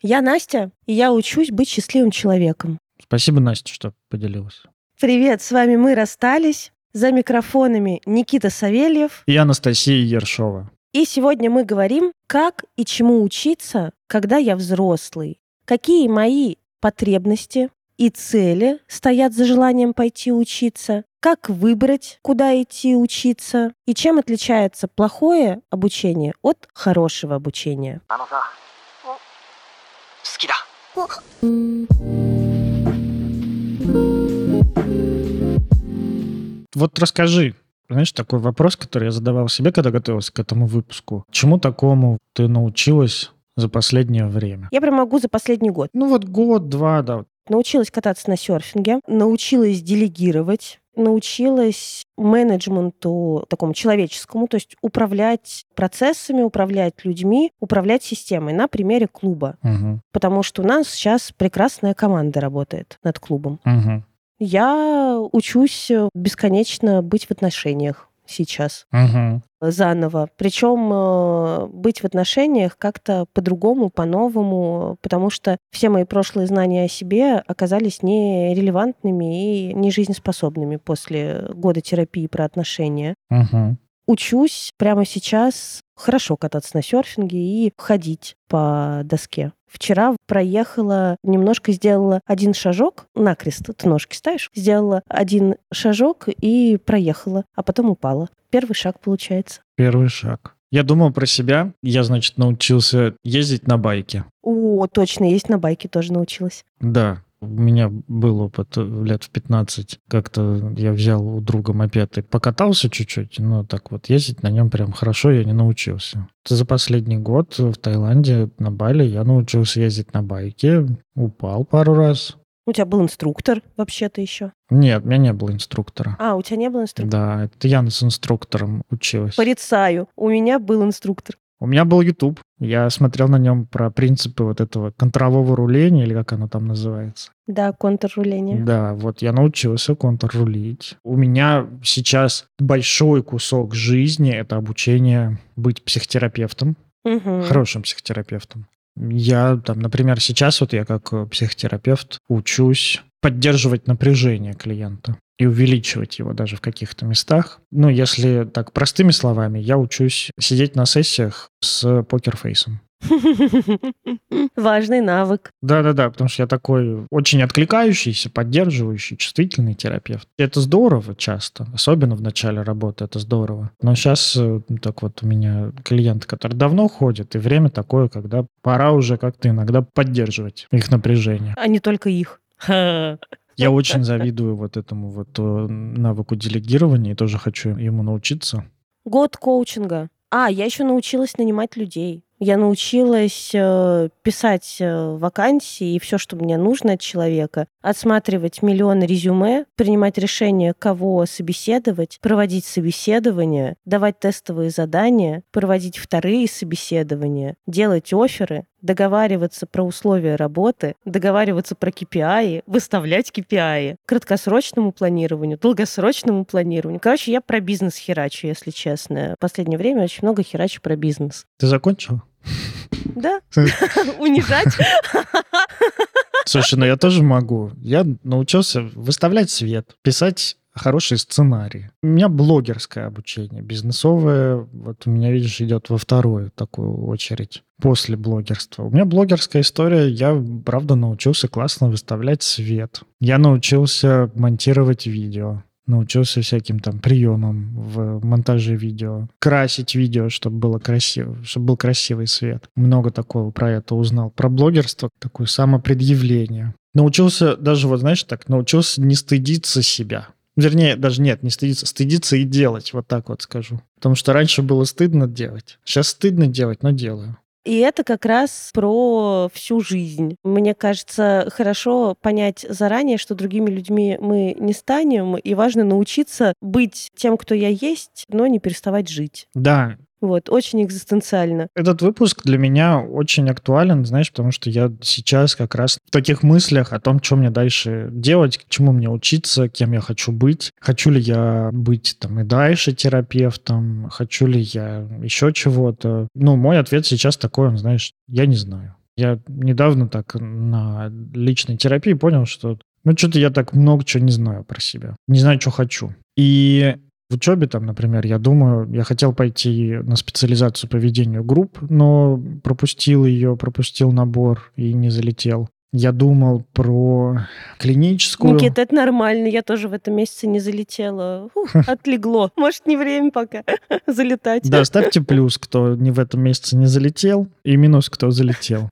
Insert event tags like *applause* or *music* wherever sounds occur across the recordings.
Я Настя, и я учусь быть счастливым человеком. Спасибо, Настя, что поделилась. Привет, с вами мы расстались. За микрофонами Никита Савельев. И Анастасия Ершова. И сегодня мы говорим, как и чему учиться, когда я взрослый. Какие мои потребности и цели стоят за желанием пойти учиться, как выбрать, куда идти учиться, и чем отличается плохое обучение от хорошего обучения. Вот расскажи, знаешь, такой вопрос, который я задавал себе, когда готовился к этому выпуску. Чему такому ты научилась за последнее время? Я прям могу за последний год. Ну вот год-два, да. Научилась кататься на серфинге, научилась делегировать, научилась менеджменту такому человеческому, то есть управлять процессами, управлять людьми, управлять системой на примере клуба. Угу. Потому что у нас сейчас прекрасная команда работает над клубом. Угу. Я учусь бесконечно быть в отношениях сейчас Угу. Заново. Причем э, быть в отношениях как-то по-другому, по-новому, потому что все мои прошлые знания о себе оказались нерелевантными и не жизнеспособными после года терапии про отношения. Угу. Учусь прямо сейчас хорошо кататься на серфинге и ходить по доске. Вчера проехала, немножко сделала один шажок, накрест ты ножки ставишь, сделала один шажок и проехала, а потом упала. Первый шаг получается. Первый шаг. Я думал про себя. Я, значит, научился ездить на байке. О, точно, есть на байке тоже научилась. Да, у меня был опыт лет в 15. Как-то я взял у друга мопед и покатался чуть-чуть, но так вот ездить на нем прям хорошо я не научился. За последний год в Таиланде на Бали я научился ездить на байке, упал пару раз. У тебя был инструктор вообще-то еще. Нет, у меня не было инструктора. А, у тебя не было инструктора? Да, это я с инструктором училась. Порицаю. У меня был инструктор. У меня был YouTube. Я смотрел на нем про принципы вот этого контрового руления, или как оно там называется. Да, контрруление. Да, вот я научился контррулить. У меня сейчас большой кусок жизни — это обучение быть психотерапевтом, Мгм. хорошим психотерапевтом. Я там, например, сейчас вот я как э, психотерапевт учусь поддерживать напряжение клиента и увеличивать его даже в каких-то местах. Ну, если так простыми словами, я учусь сидеть на сессиях с покерфейсом. *laughs* Важный навык. Да-да-да, потому что я такой очень откликающийся, поддерживающий, чувствительный терапевт. Это здорово часто, особенно в начале работы, это здорово. Но сейчас так вот у меня клиенты, которые давно ходят, и время такое, когда пора уже как-то иногда поддерживать их напряжение. А не только их. *laughs* Я очень завидую вот этому вот э, навыку делегирования и тоже хочу ему научиться. Год коучинга. А, я еще научилась нанимать людей. Я научилась э, писать э, вакансии и все, что мне нужно от человека, отсматривать миллионы резюме, принимать решение, кого собеседовать, проводить собеседования, давать тестовые задания, проводить вторые собеседования, делать оферы, договариваться про условия работы, договариваться про KPI, выставлять KPI, краткосрочному планированию, долгосрочному планированию. Короче, я про бизнес херачу, если честно. В последнее время очень много херачу про бизнес. Ты закончила? Да? *laughs* Унижать? Слушай, ну я тоже могу. Я научился выставлять свет, писать хорошие сценарии. У меня блогерское обучение, бизнесовое, вот у меня, видишь, идет во вторую такую очередь после блогерства. У меня блогерская история, я, правда, научился классно выставлять свет. Я научился монтировать видео научился всяким там приемам в монтаже видео, красить видео, чтобы было красиво, чтобы был красивый свет. Много такого про это узнал. Про блогерство такое самопредъявление. Научился даже, вот знаешь, так, научился не стыдиться себя. Вернее, даже нет, не стыдиться, стыдиться и делать, вот так вот скажу. Потому что раньше было стыдно делать. Сейчас стыдно делать, но делаю. И это как раз про всю жизнь. Мне кажется, хорошо понять заранее, что другими людьми мы не станем, и важно научиться быть тем, кто я есть, но не переставать жить. Да, Вот, очень экзистенциально. Этот выпуск для меня очень актуален, знаешь, потому что я сейчас как раз в таких мыслях о том, что мне дальше делать, к чему мне учиться, кем я хочу быть. Хочу ли я быть там и дальше терапевтом, хочу ли я еще чего-то. Ну, мой ответ сейчас такой, он, знаешь, я не знаю. Я недавно так на личной терапии понял, что ну, что-то я так много чего не знаю про себя. Не знаю, что хочу. И в учебе там, например, я думаю, я хотел пойти на специализацию по ведению групп, но пропустил ее, пропустил набор и не залетел. Я думал про клиническую... Никита, это нормально. Я тоже в этом месяце не залетела. Ух, отлегло. Может, не время пока *laughs* залетать. Да, ставьте плюс, кто не в этом месяце не залетел, и минус, кто залетел.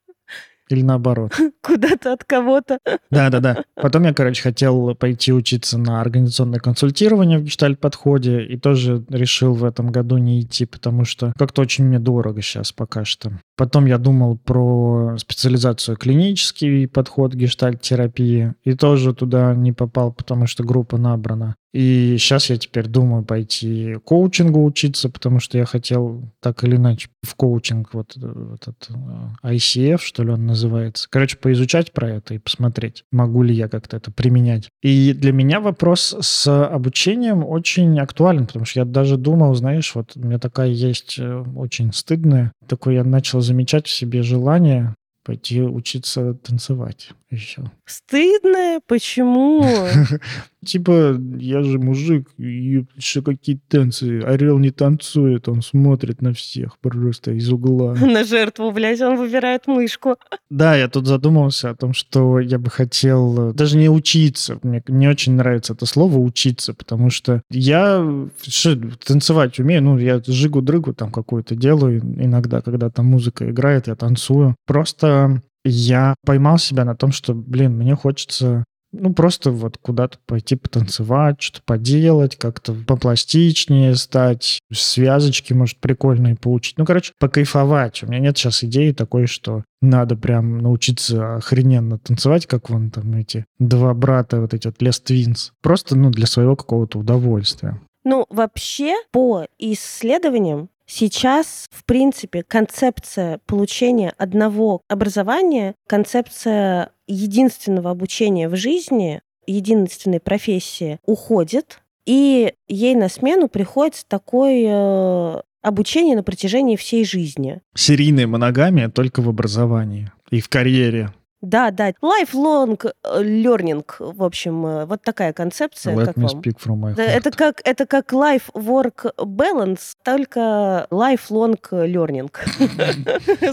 Или наоборот. *laughs* Куда-то от кого-то. Да-да-да. Потом я, короче, хотел пойти учиться на организационное консультирование в гештальт-подходе и тоже решил в этом году не идти, потому что как-то очень мне дорого сейчас пока что. Потом я думал про специализацию клинический подход гештальт-терапии и тоже туда не попал, потому что группа набрана. И сейчас я теперь думаю пойти коучингу учиться, потому что я хотел так или иначе в коучинг вот, вот этот э, ICF, что ли он называется. Короче, поизучать про это и посмотреть, могу ли я как-то это применять. И для меня вопрос с обучением очень актуален, потому что я даже думал, знаешь, вот у меня такая есть э, очень стыдная, такой я начал замечать в себе желание пойти учиться танцевать еще. Стыдно? Почему? *laughs* Типа, я же мужик, и еще какие танцы. Орел не танцует, он смотрит на всех просто из угла. *laughs* На жертву, блядь, он выбирает мышку. Да, я тут задумался о том, что я бы хотел даже не учиться. Мне не очень нравится это слово «учиться», потому что я что, танцевать умею. Ну, я жигу-дрыгу там какую-то делаю иногда, когда там музыка играет, я танцую. Просто я поймал себя на том, что, блин, мне хочется ну, просто вот куда-то пойти потанцевать, что-то поделать, как-то попластичнее стать, связочки, может, прикольные получить. Ну, короче, покайфовать. У меня нет сейчас идеи такой, что надо прям научиться охрененно танцевать, как вон там эти два брата, вот эти вот Les Twins. Просто, ну, для своего какого-то удовольствия. Ну, вообще, по исследованиям, Сейчас, в принципе, концепция получения одного образования, концепция единственного обучения в жизни, единственной профессии уходит, и ей на смену приходит такое э, обучение на протяжении всей жизни. Серийная моногамия только в образовании и в карьере. Да, да. Lifelong э, learning, в общем, э, вот такая концепция. Let как me вам? speak from my heart. это как это как life-work balance, только lifelong learning.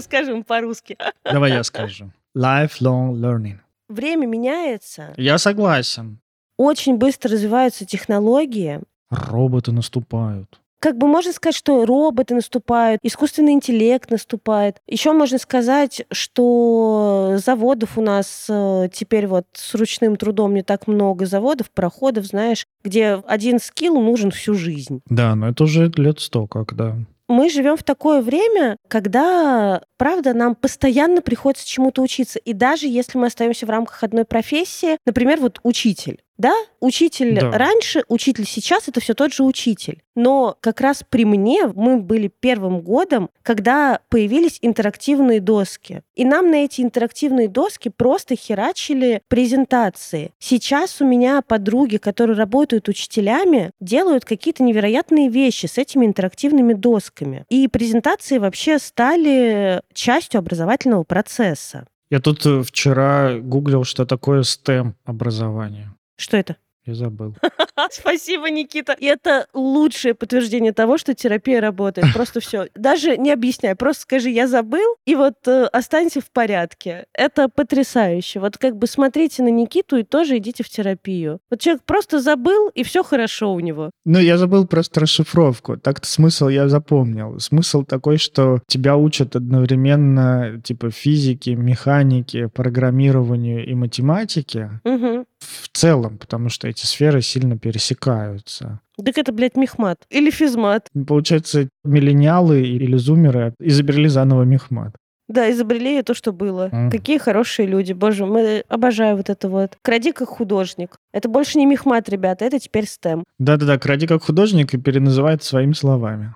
*laughs* Скажем по-русски. Давай я скажу. Lifelong learning. Время меняется, Я согласен. очень быстро развиваются технологии. Роботы наступают. Как бы можно сказать, что роботы наступают, искусственный интеллект наступает. Еще можно сказать, что заводов у нас э, теперь вот с ручным трудом не так много заводов, проходов, знаешь, где один скилл нужен всю жизнь. Да, но это уже лет сто как, да. Мы живем в такое время, когда, правда, нам постоянно приходится чему-то учиться. И даже если мы остаемся в рамках одной профессии, например, вот учитель. Да, учитель Да. раньше, учитель сейчас это все тот же учитель. Но как раз при мне мы были первым годом, когда появились интерактивные доски. И нам на эти интерактивные доски просто херачили презентации. Сейчас у меня подруги, которые работают учителями, делают какие-то невероятные вещи с этими интерактивными досками. И презентации вообще стали частью образовательного процесса. Я тут э, вчера гуглил, что такое STEM образование. Что это? Я забыл. *laughs* Спасибо, Никита. И это лучшее подтверждение того, что терапия работает. Просто все. *laughs* Даже не объясняй, просто скажи, я забыл, и вот э, останься в порядке. Это потрясающе. Вот как бы смотрите на Никиту и тоже идите в терапию. Вот человек просто забыл, и все хорошо у него. Ну, я забыл просто расшифровку. Так-то смысл я запомнил. Смысл такой, что тебя учат одновременно типа физике, механике, программированию и математике Мгм. в целом, потому что эти сферы сильно пересекаются. Так это, блядь, мехмат. Или физмат. Получается, миллениалы или зумеры изобрели заново мехмат. Да, изобрели то, что было. Мгм. Какие хорошие люди. Боже, мы обожаю вот это вот. Кради как художник. Это больше не мехмат, ребята, это теперь стем. Да-да-да, кради как художник и переназывает своими словами.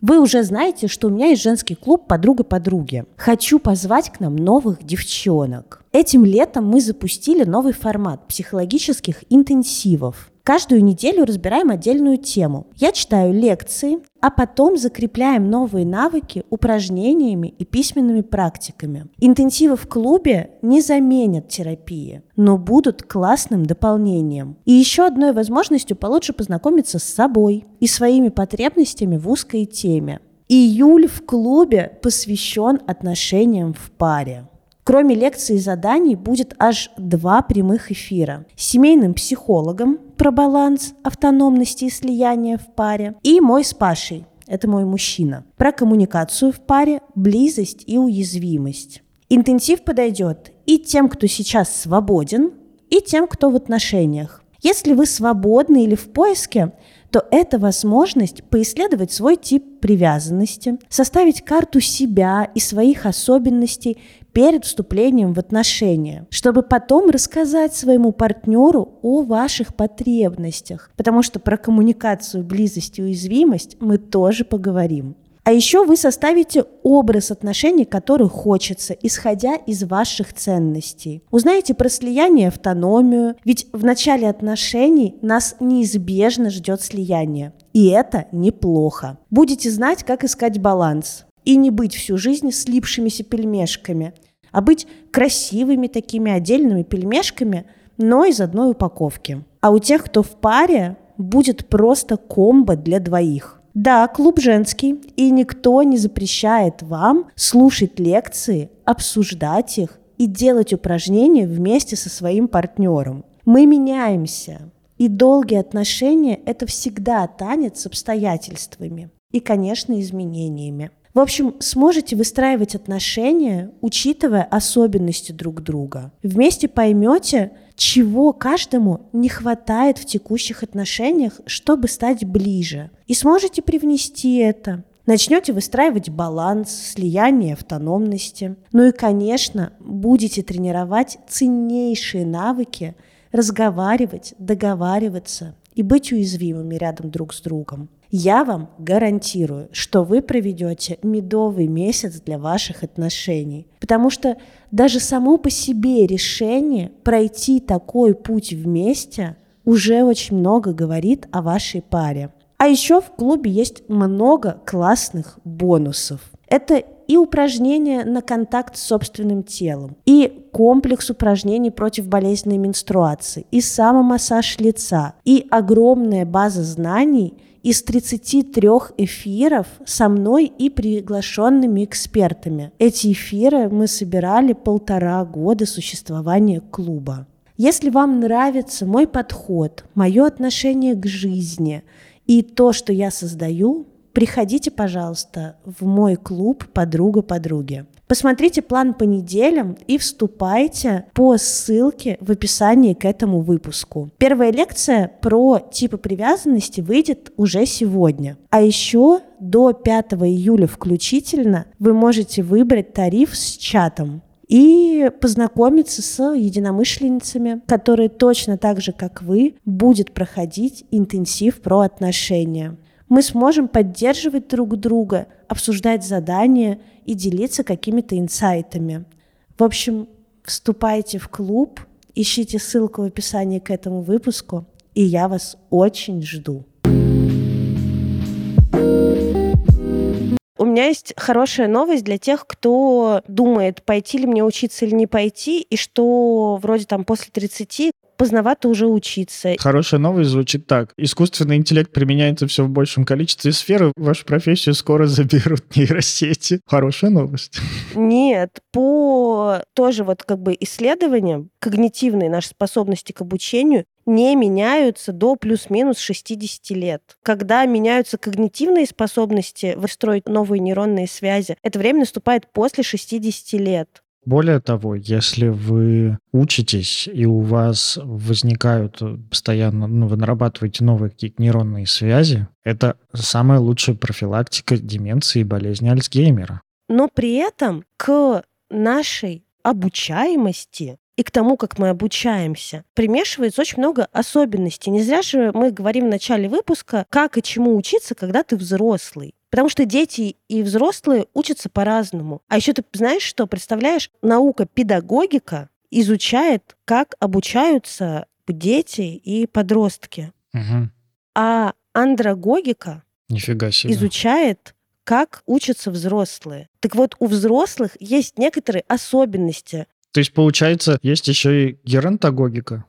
Вы уже знаете, что у меня есть женский клуб «Подруга подруги». Хочу позвать к нам новых девчонок. Этим летом мы запустили новый формат психологических интенсивов. Каждую неделю разбираем отдельную тему. Я читаю лекции, а потом закрепляем новые навыки упражнениями и письменными практиками. Интенсивы в клубе не заменят терапии, но будут классным дополнением. И еще одной возможностью получше познакомиться с собой и своими потребностями в узкой теме. Июль в клубе посвящен отношениям в паре. Кроме лекций и заданий будет аж два прямых эфира. С семейным психологом про баланс, автономности и слияния в паре. И мой с Пашей, это мой мужчина, про коммуникацию в паре, близость и уязвимость. Интенсив подойдет и тем, кто сейчас свободен, и тем, кто в отношениях. Если вы свободны или в поиске, то это возможность поисследовать свой тип привязанности, составить карту себя и своих особенностей перед вступлением в отношения, чтобы потом рассказать своему партнеру о ваших потребностях, потому что про коммуникацию, близость и уязвимость мы тоже поговорим. А еще вы составите образ отношений, который хочется, исходя из ваших ценностей. Узнаете про слияние автономию, ведь в начале отношений нас неизбежно ждет слияние. И это неплохо. Будете знать, как искать баланс. И не быть всю жизнь слипшимися пельмешками, а быть красивыми такими отдельными пельмешками, но из одной упаковки. А у тех, кто в паре, будет просто комбо для двоих. Да, клуб женский, и никто не запрещает вам слушать лекции, обсуждать их и делать упражнения вместе со своим партнером. Мы меняемся, и долгие отношения – это всегда танец с обстоятельствами и, конечно, изменениями. В общем, сможете выстраивать отношения, учитывая особенности друг друга. Вместе поймете, чего каждому не хватает в текущих отношениях, чтобы стать ближе. И сможете привнести это. Начнете выстраивать баланс, слияние автономности. Ну и, конечно, будете тренировать ценнейшие навыки разговаривать, договариваться и быть уязвимыми рядом друг с другом. Я вам гарантирую, что вы проведете медовый месяц для ваших отношений. Потому что даже само по себе решение пройти такой путь вместе уже очень много говорит о вашей паре. А еще в клубе есть много классных бонусов. Это и упражнения на контакт с собственным телом, и комплекс упражнений против болезненной менструации, и самомассаж лица, и огромная база знаний – из 33 эфиров со мной и приглашенными экспертами. Эти эфиры мы собирали полтора года существования клуба. Если вам нравится мой подход, мое отношение к жизни и то, что я создаю, приходите, пожалуйста, в мой клуб «Подруга подруги». Посмотрите план по неделям и вступайте по ссылке в описании к этому выпуску. Первая лекция про типы привязанности выйдет уже сегодня. А еще до 5 июля включительно вы можете выбрать тариф с чатом и познакомиться с единомышленницами, которые точно так же, как вы, будет проходить интенсив про отношения мы сможем поддерживать друг друга, обсуждать задания и делиться какими-то инсайтами. В общем, вступайте в клуб, ищите ссылку в описании к этому выпуску, и я вас очень жду. У меня есть хорошая новость для тех, кто думает, пойти ли мне учиться или не пойти, и что вроде там после 30 поздновато уже учиться. Хорошая новость звучит так. Искусственный интеллект применяется все в большем количестве сфер, вашу профессию скоро *laughs* заберут нейросети. Хорошая новость. Нет, по тоже вот как бы исследованиям когнитивные наши способности к обучению не меняются до плюс-минус 60 лет. Когда меняются когнитивные способности выстроить новые нейронные связи, это время наступает после 60 лет. Более того, если вы учитесь и у вас возникают постоянно, ну, вы нарабатываете новые какие-то нейронные связи, это самая лучшая профилактика деменции и болезни Альцгеймера. Но при этом к нашей обучаемости и к тому, как мы обучаемся, примешивается очень много особенностей. Не зря же мы говорим в начале выпуска, как и чему учиться, когда ты взрослый. Потому что дети и взрослые учатся по-разному. А еще ты знаешь что? Представляешь, наука педагогика изучает, как обучаются дети и подростки. Мгм. А андрогогика Нифига себе. изучает, как учатся взрослые. Так вот, у взрослых есть некоторые особенности. То есть, получается, есть еще и геронтогогика.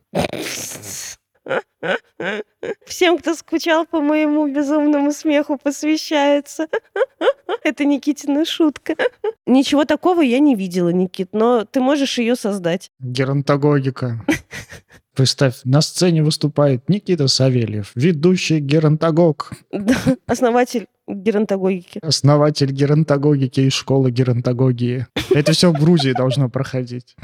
Всем, кто скучал по моему безумному смеху, посвящается. Это Никитина шутка. Ничего такого я не видела, Никит, но ты можешь ее создать. Геронтогогика. Представь, на сцене выступает Никита Савельев, ведущий геронтогог, Да, Основатель геронтогогики. основатель геронтогогики и школы геронтогогии. Это все в Грузии должно проходить.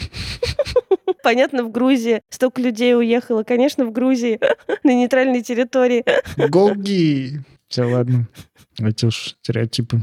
Понятно, в Грузии столько людей уехало. Конечно, в Грузии, *laughs* на нейтральной территории. Голги! Все, ладно. Эти уж стереотипы.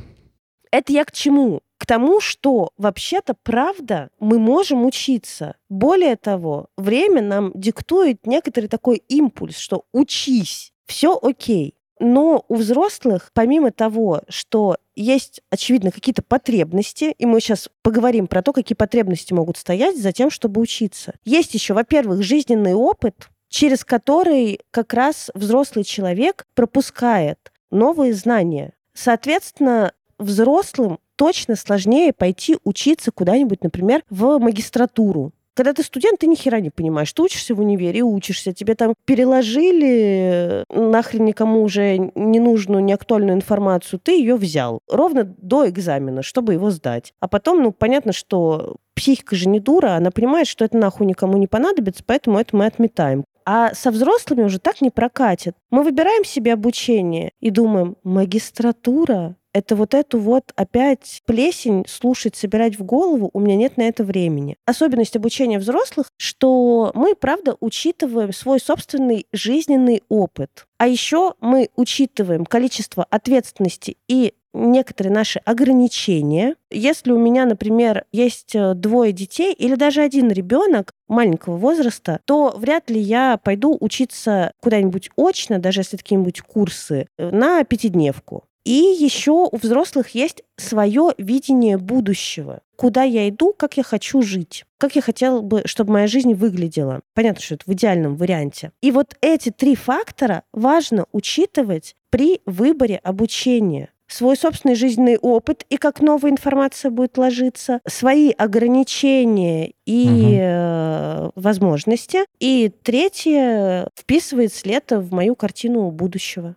Это я к чему? К тому, что вообще-то правда мы можем учиться. Более того, время нам диктует некоторый такой импульс, что учись, все окей. Но у взрослых, помимо того, что есть, очевидно, какие-то потребности, и мы сейчас поговорим про то, какие потребности могут стоять за тем, чтобы учиться. Есть еще, во-первых, жизненный опыт, через который как раз взрослый человек пропускает новые знания. Соответственно, взрослым точно сложнее пойти учиться куда-нибудь, например, в магистратуру. Когда ты студент, ты ни хера не понимаешь. Ты учишься в универе, учишься. Тебе там переложили нахрен никому уже ненужную, неактуальную информацию. Ты ее взял ровно до экзамена, чтобы его сдать. А потом, ну, понятно, что психика же не дура, она понимает, что это нахуй никому не понадобится, поэтому это мы отметаем. А со взрослыми уже так не прокатит. Мы выбираем себе обучение и думаем, магистратура, это вот эту вот опять плесень слушать, собирать в голову, у меня нет на это времени. Особенность обучения взрослых, что мы, правда, учитываем свой собственный жизненный опыт. А еще мы учитываем количество ответственности и некоторые наши ограничения. Если у меня, например, есть э, двое детей или даже один ребенок маленького возраста, то вряд ли я пойду учиться куда-нибудь очно, даже если какие-нибудь курсы, э, на пятидневку. И еще у взрослых есть свое видение будущего. Куда я иду, как я хочу жить. Как я хотела бы, чтобы моя жизнь выглядела. Понятно, что это в идеальном варианте. И вот эти три фактора важно учитывать при выборе обучения свой собственный жизненный опыт и как новая информация будет ложиться, свои ограничения и Мгм. э, возможности. И третье вписывается ли это в мою картину будущего.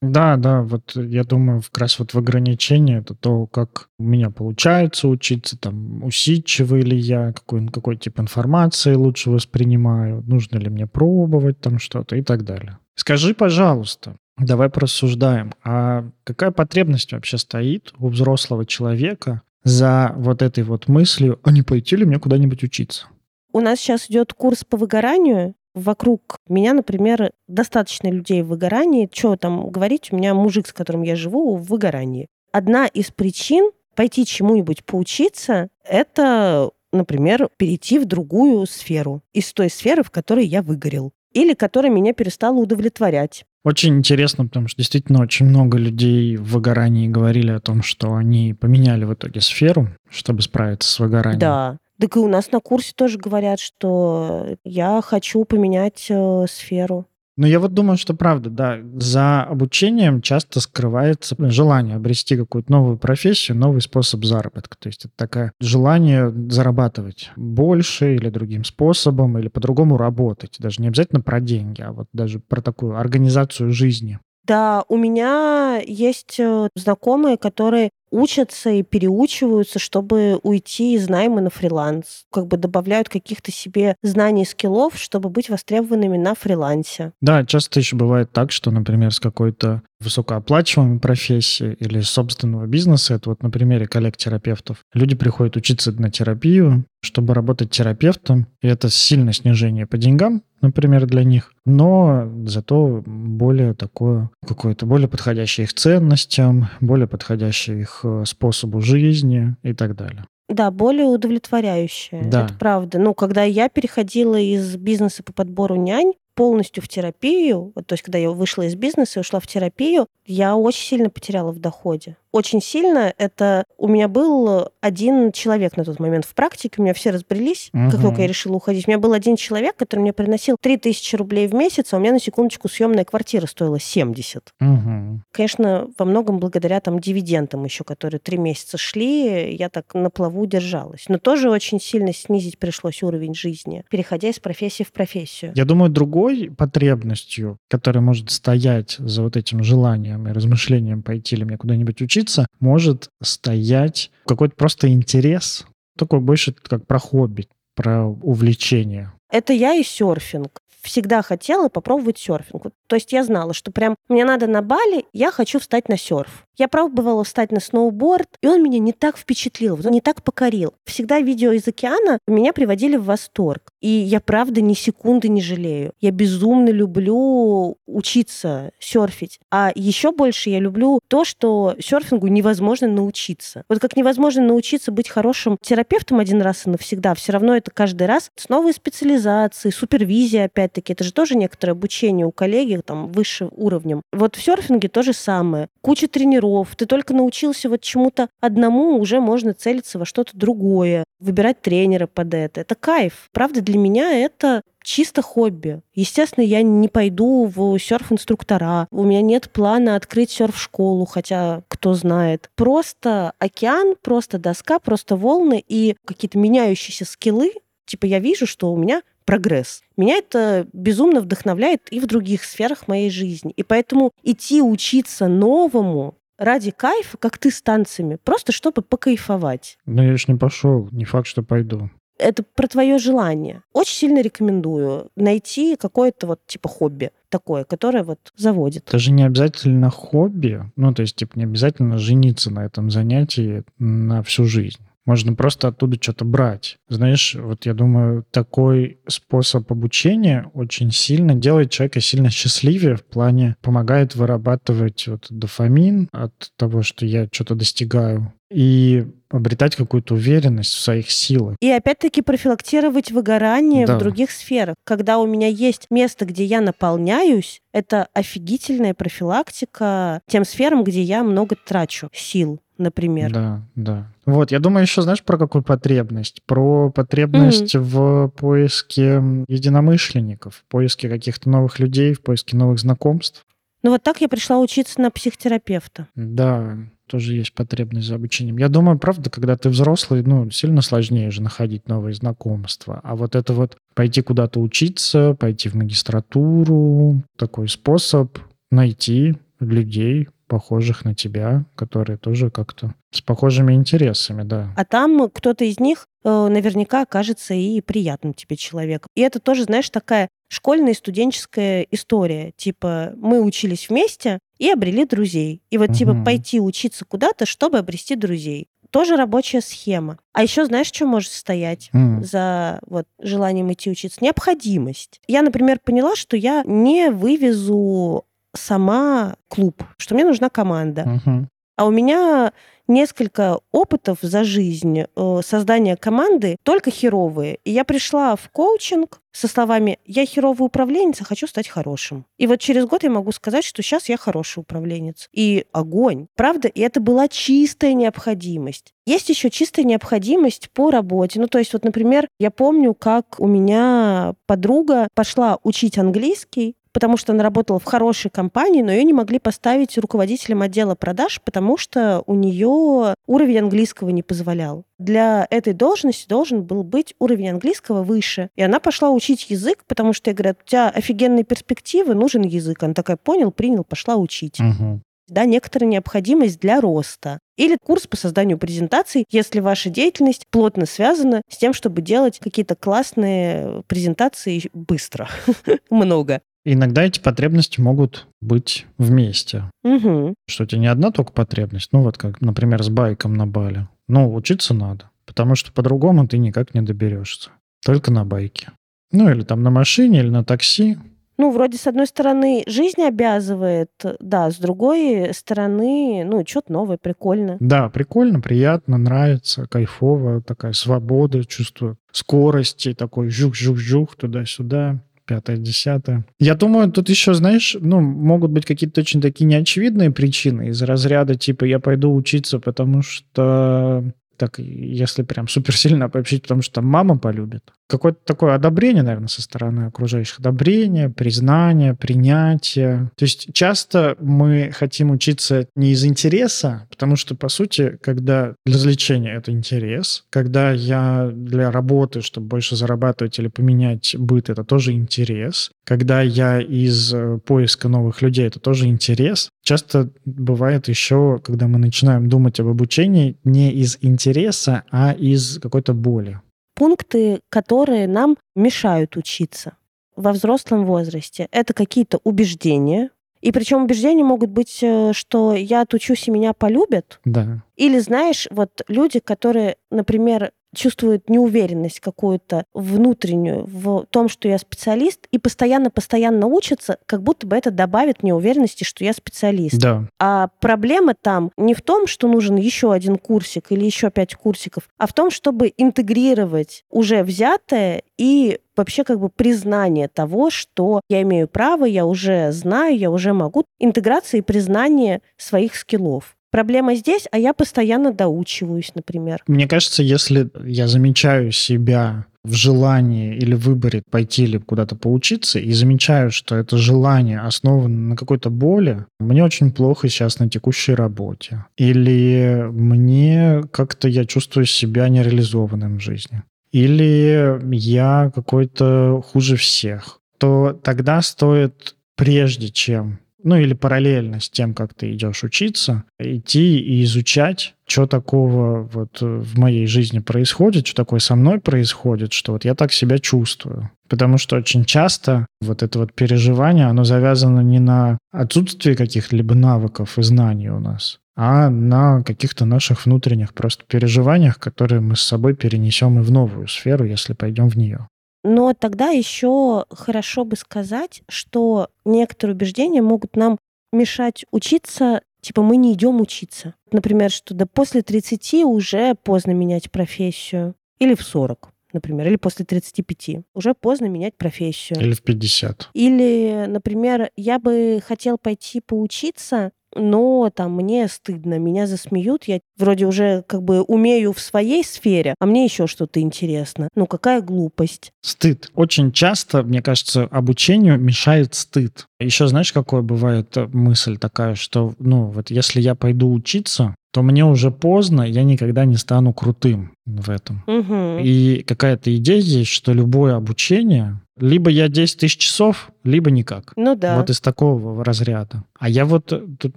Да, да, вот я думаю, как раз вот в ограничении это то, как у меня получается учиться, там, усидчивый ли я, какой, какой тип информации лучше воспринимаю, нужно ли мне пробовать там что-то и так далее. Скажи, пожалуйста, давай порассуждаем, а какая потребность вообще стоит у взрослого человека за вот этой вот мыслью, а не пойти ли мне куда-нибудь учиться? У нас сейчас идет курс по выгоранию. Вокруг меня, например, достаточно людей в выгорании. Что там говорить, у меня мужик, с которым я живу, в выгорании. Одна из причин пойти чему-нибудь поучиться, это, например, перейти в другую сферу из той сферы, в которой я выгорел или которая меня перестала удовлетворять. Очень интересно, потому что действительно очень много людей в выгорании говорили о том, что они поменяли в итоге сферу, чтобы справиться с выгоранием. Да. Так и у нас на курсе тоже говорят, что я хочу поменять э, сферу. Но я вот думаю, что правда, да, за обучением часто скрывается желание обрести какую-то новую профессию, новый способ заработка. То есть это такое желание зарабатывать больше или другим способом, или по-другому работать. Даже не обязательно про деньги, а вот даже про такую организацию жизни. Да, у меня есть э, знакомые, которые учатся и переучиваются, чтобы уйти из найма на фриланс. Как бы добавляют каких-то себе знаний, скиллов, чтобы быть востребованными на фрилансе. Да, часто еще бывает так, что, например, с какой-то высокооплачиваемой профессии или собственного бизнеса, это вот на примере коллег-терапевтов, люди приходят учиться на терапию, чтобы работать терапевтом, и это сильное снижение по деньгам, например, для них, но зато более такое, какое-то более подходящее их ценностям, более подходящее их э, способу жизни и так далее. Да, более удовлетворяющее. Да. Это правда. Ну, когда я переходила из бизнеса по подбору нянь полностью в терапию, то есть когда я вышла из бизнеса и ушла в терапию, я очень сильно потеряла в доходе. Очень сильно, это у меня был один человек на тот момент в практике, у меня все разбрелись, угу. как только я решила уходить. У меня был один человек, который мне приносил 3000 рублей в месяц, а у меня на секундочку съемная квартира стоила 70. Угу. Конечно, во многом благодаря там дивидендам еще, которые три месяца шли, я так на плаву держалась. Но тоже очень сильно снизить пришлось уровень жизни, переходя из профессии в профессию. Я думаю, другой потребностью, которая может стоять за вот этим желанием и размышлением, пойти ли мне куда-нибудь учиться, может стоять какой-то просто интерес, такой больше как про хобби, про увлечение. Это я и серфинг всегда хотела попробовать серфинг. То есть я знала, что прям мне надо на Бали, я хочу встать на серф. Я пробовала встать на сноуборд, и он меня не так впечатлил, не так покорил. Всегда видео из океана меня приводили в восторг. И я, правда, ни секунды не жалею. Я безумно люблю учиться серфить. А еще больше я люблю то, что серфингу невозможно научиться. Вот как невозможно научиться быть хорошим терапевтом один раз и навсегда, все равно это каждый раз с новой специализацией, супервизия, опять-таки, это же тоже некоторое обучение у коллеги там высшим уровнем. Вот в серфинге то же самое. Куча миров, ты только научился вот чему-то одному, уже можно целиться во что-то другое, выбирать тренера под это. Это кайф. Правда, для меня это чисто хобби. Естественно, я не пойду в серф-инструктора. У меня нет плана открыть серф-школу, хотя кто знает. Просто океан, просто доска, просто волны и какие-то меняющиеся скиллы. Типа я вижу, что у меня прогресс. Меня это безумно вдохновляет и в других сферах моей жизни. И поэтому идти учиться новому ради кайфа, как ты с танцами, просто чтобы покайфовать. Но я ж не пошел, не факт, что пойду. Это про твое желание. Очень сильно рекомендую найти какое-то вот типа хобби такое, которое вот заводит. Это же не обязательно хобби, ну, то есть, типа, не обязательно жениться на этом занятии на всю жизнь. Можно просто оттуда что-то брать. Знаешь, вот я думаю, такой способ обучения очень сильно делает человека сильно счастливее в плане помогает вырабатывать вот дофамин от того, что я что-то достигаю, и обретать какую-то уверенность в своих силах. И опять-таки профилактировать выгорание да. в других сферах. Когда у меня есть место, где я наполняюсь, это офигительная профилактика тем сферам, где я много трачу сил например. Да, да. Вот, я думаю, еще знаешь, про какую потребность? Про потребность mm-hmm. в поиске единомышленников, в поиске каких-то новых людей, в поиске новых знакомств. Ну вот так я пришла учиться на психотерапевта. Да, тоже есть потребность за обучением. Я думаю, правда, когда ты взрослый, ну, сильно сложнее же находить новые знакомства. А вот это вот пойти куда-то учиться, пойти в магистратуру, такой способ найти людей, похожих на тебя, которые тоже как-то с похожими интересами, да. А там кто-то из них э, наверняка окажется и приятным тебе человеком. И это тоже, знаешь, такая школьная и студенческая история. Типа, мы учились вместе и обрели друзей. И вот, угу. типа, пойти учиться куда-то, чтобы обрести друзей. Тоже рабочая схема. А еще знаешь, что может стоять mm. за вот, желанием идти учиться? Необходимость. Я, например, поняла, что я не вывезу сама клуб, что мне нужна команда. Uh-huh. А у меня несколько опытов за жизнь э, создания команды только херовые. И я пришла в коучинг со словами «я херовый управленец, а хочу стать хорошим». И вот через год я могу сказать, что сейчас я хороший управленец. И огонь. Правда? И это была чистая необходимость. Есть еще чистая необходимость по работе. Ну, то есть, вот, например, я помню, как у меня подруга пошла учить английский, потому что она работала в хорошей компании, но ее не могли поставить руководителем отдела продаж, потому что у нее уровень английского не позволял. Для этой должности должен был быть уровень английского выше. И она пошла учить язык, потому что я говорю, у тебя офигенные перспективы, нужен язык. Она такая, понял, принял, пошла учить. Угу да, некоторая необходимость для роста. Или курс по созданию презентаций, если ваша деятельность плотно связана с тем, чтобы делать какие-то классные презентации быстро, *laughs* много. Иногда эти потребности могут быть вместе. Угу. Что у тебя не одна только потребность, ну вот как, например, с байком на Бали. Ну, учиться надо, потому что по-другому ты никак не доберешься. Только на байке. Ну, или там на машине, или на такси. Ну, вроде, с одной стороны, жизнь обязывает, да, с другой стороны, ну, что-то новое, прикольно. Да, прикольно, приятно, нравится, кайфово, такая свобода, чувство скорости, такой жух-жух-жух туда-сюда пятое, десятое. Я думаю, тут еще, знаешь, ну, могут быть какие-то очень такие неочевидные причины из разряда типа я пойду учиться, потому что так, если прям суперсильно пообщить, потому что там мама полюбит. Какое-то такое одобрение, наверное, со стороны окружающих. Одобрение, признание, принятие. То есть часто мы хотим учиться не из интереса, потому что, по сути, когда для развлечения это интерес, когда я для работы, чтобы больше зарабатывать или поменять быт, это тоже интерес, когда я из э, поиска новых людей, это тоже интерес. Часто бывает еще, когда мы начинаем думать об обучении не из интереса, а из какой-то боли пункты, которые нам мешают учиться во взрослом возрасте. Это какие-то убеждения, и причем убеждения могут быть, э, что я отучусь и меня полюбят. Да. Или, знаешь, вот люди, которые, например, чувствуют неуверенность какую-то внутреннюю в том, что я специалист, и постоянно-постоянно учатся, как будто бы это добавит мне уверенности, что я специалист. Да. А проблема там не в том, что нужен еще один курсик или еще пять курсиков, а в том, чтобы интегрировать уже взятое и вообще как бы признание того, что я имею право, я уже знаю, я уже могу. Интеграция и признание своих скиллов. Проблема здесь, а я постоянно доучиваюсь, например. Мне кажется, если я замечаю себя в желании или выборе пойти или куда-то поучиться, и замечаю, что это желание основано на какой-то боли, мне очень плохо сейчас на текущей работе. Или мне как-то я чувствую себя нереализованным в жизни. Или я какой-то хуже всех. То тогда стоит, прежде чем ну или параллельно с тем, как ты идешь учиться, идти и изучать, что такого вот в моей жизни происходит, что такое со мной происходит, что вот я так себя чувствую. Потому что очень часто вот это вот переживание, оно завязано не на отсутствии каких-либо навыков и знаний у нас, а на каких-то наших внутренних просто переживаниях, которые мы с собой перенесем и в новую сферу, если пойдем в нее. Но тогда еще хорошо бы сказать, что некоторые убеждения могут нам мешать учиться, типа мы не идем учиться. Например, что да после 30 уже поздно менять профессию. Или в 40 например, или после 35. Уже поздно менять профессию. Или в 50. Или, например, я бы хотел пойти поучиться, но там мне стыдно, меня засмеют, я вроде уже как бы умею в своей сфере, а мне еще что-то интересно. Ну какая глупость. Стыд. Очень часто, мне кажется, обучению мешает стыд. Еще знаешь, какое бывает э, мысль такая, что, ну, вот если я пойду учиться, то мне уже поздно, я никогда не стану крутым в этом. Угу. И какая-то идея есть, что любое обучение, либо я 10 тысяч часов, либо никак. Ну да. Вот из такого разряда. А я вот тут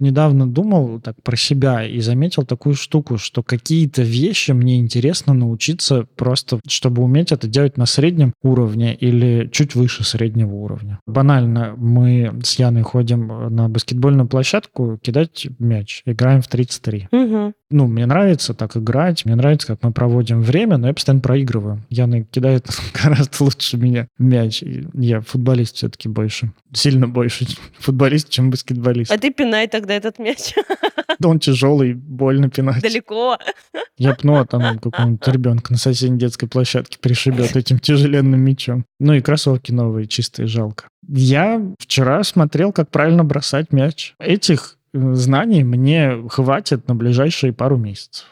недавно думал так про себя и заметил такую штуку, что какие-то вещи мне интересно научиться просто, чтобы уметь это делать на среднем уровне или чуть выше среднего уровня. Банально, мы с Яной ходим на баскетбольную площадку кидать мяч, играем в 33. Угу. Ну, мне нравится так играть, мне нравится, как мы проводим время, но я постоянно проигрываю. Яна кидает *laughs* гораздо лучше меня мяч. Я футболист все-таки больше. Сильно больше *laughs* футболист, чем баскетболист. А ты пинай тогда этот мяч. *laughs* Да он тяжелый, больно пинать. Далеко. Я пну, а там какого-нибудь ребенка на соседней детской площадке пришибет этим тяжеленным мячом. Ну и кроссовки новые, чистые, жалко. Я вчера смотрел, как правильно бросать мяч. Этих знаний мне хватит на ближайшие пару месяцев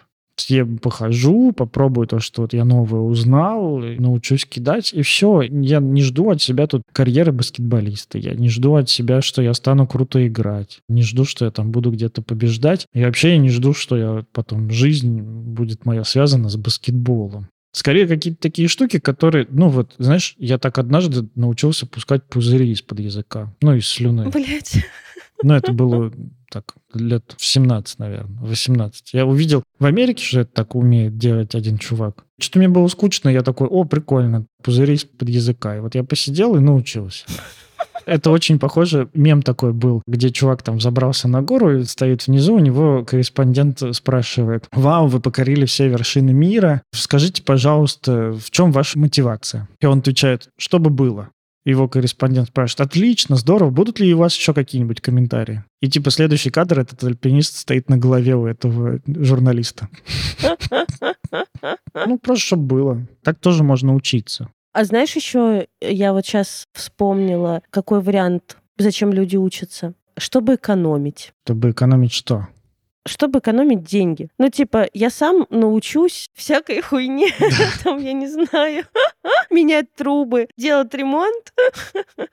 я похожу, попробую то, что вот я новое узнал, научусь кидать, и все. Я не жду от себя тут карьеры баскетболиста. Я не жду от себя, что я стану круто играть. Не жду, что я там буду где-то побеждать. И вообще я не жду, что я потом жизнь будет моя связана с баскетболом. Скорее какие-то такие штуки, которые, ну вот, знаешь, я так однажды научился пускать пузыри из-под языка, ну, из слюны. Блять. Ну, это было так, лет в 17, наверное, 18. Я увидел в Америке, что это так умеет делать один чувак. Что-то мне было скучно, я такой, о, прикольно, пузыри из-под языка. И вот я посидел и научился. Это очень похоже, мем такой был, где чувак там забрался на гору и стоит внизу, у него корреспондент спрашивает, вау, вы покорили все вершины мира, скажите, пожалуйста, в чем ваша мотивация? И он отвечает, чтобы было. Его корреспондент спрашивает, отлично, здорово, будут ли у вас еще какие-нибудь комментарии? И типа следующий кадр, этот альпинист стоит на голове у этого журналиста. *laughs* Ну, просто чтобы было. Так тоже можно учиться. А знаешь, еще я вот сейчас вспомнила, какой вариант, зачем люди учатся. Чтобы экономить. Чтобы экономить что? Чтобы экономить деньги. Ну, типа, я сам научусь всякой хуйне, *laughs* *laughs* там, я не знаю, *laughs* менять трубы, делать ремонт,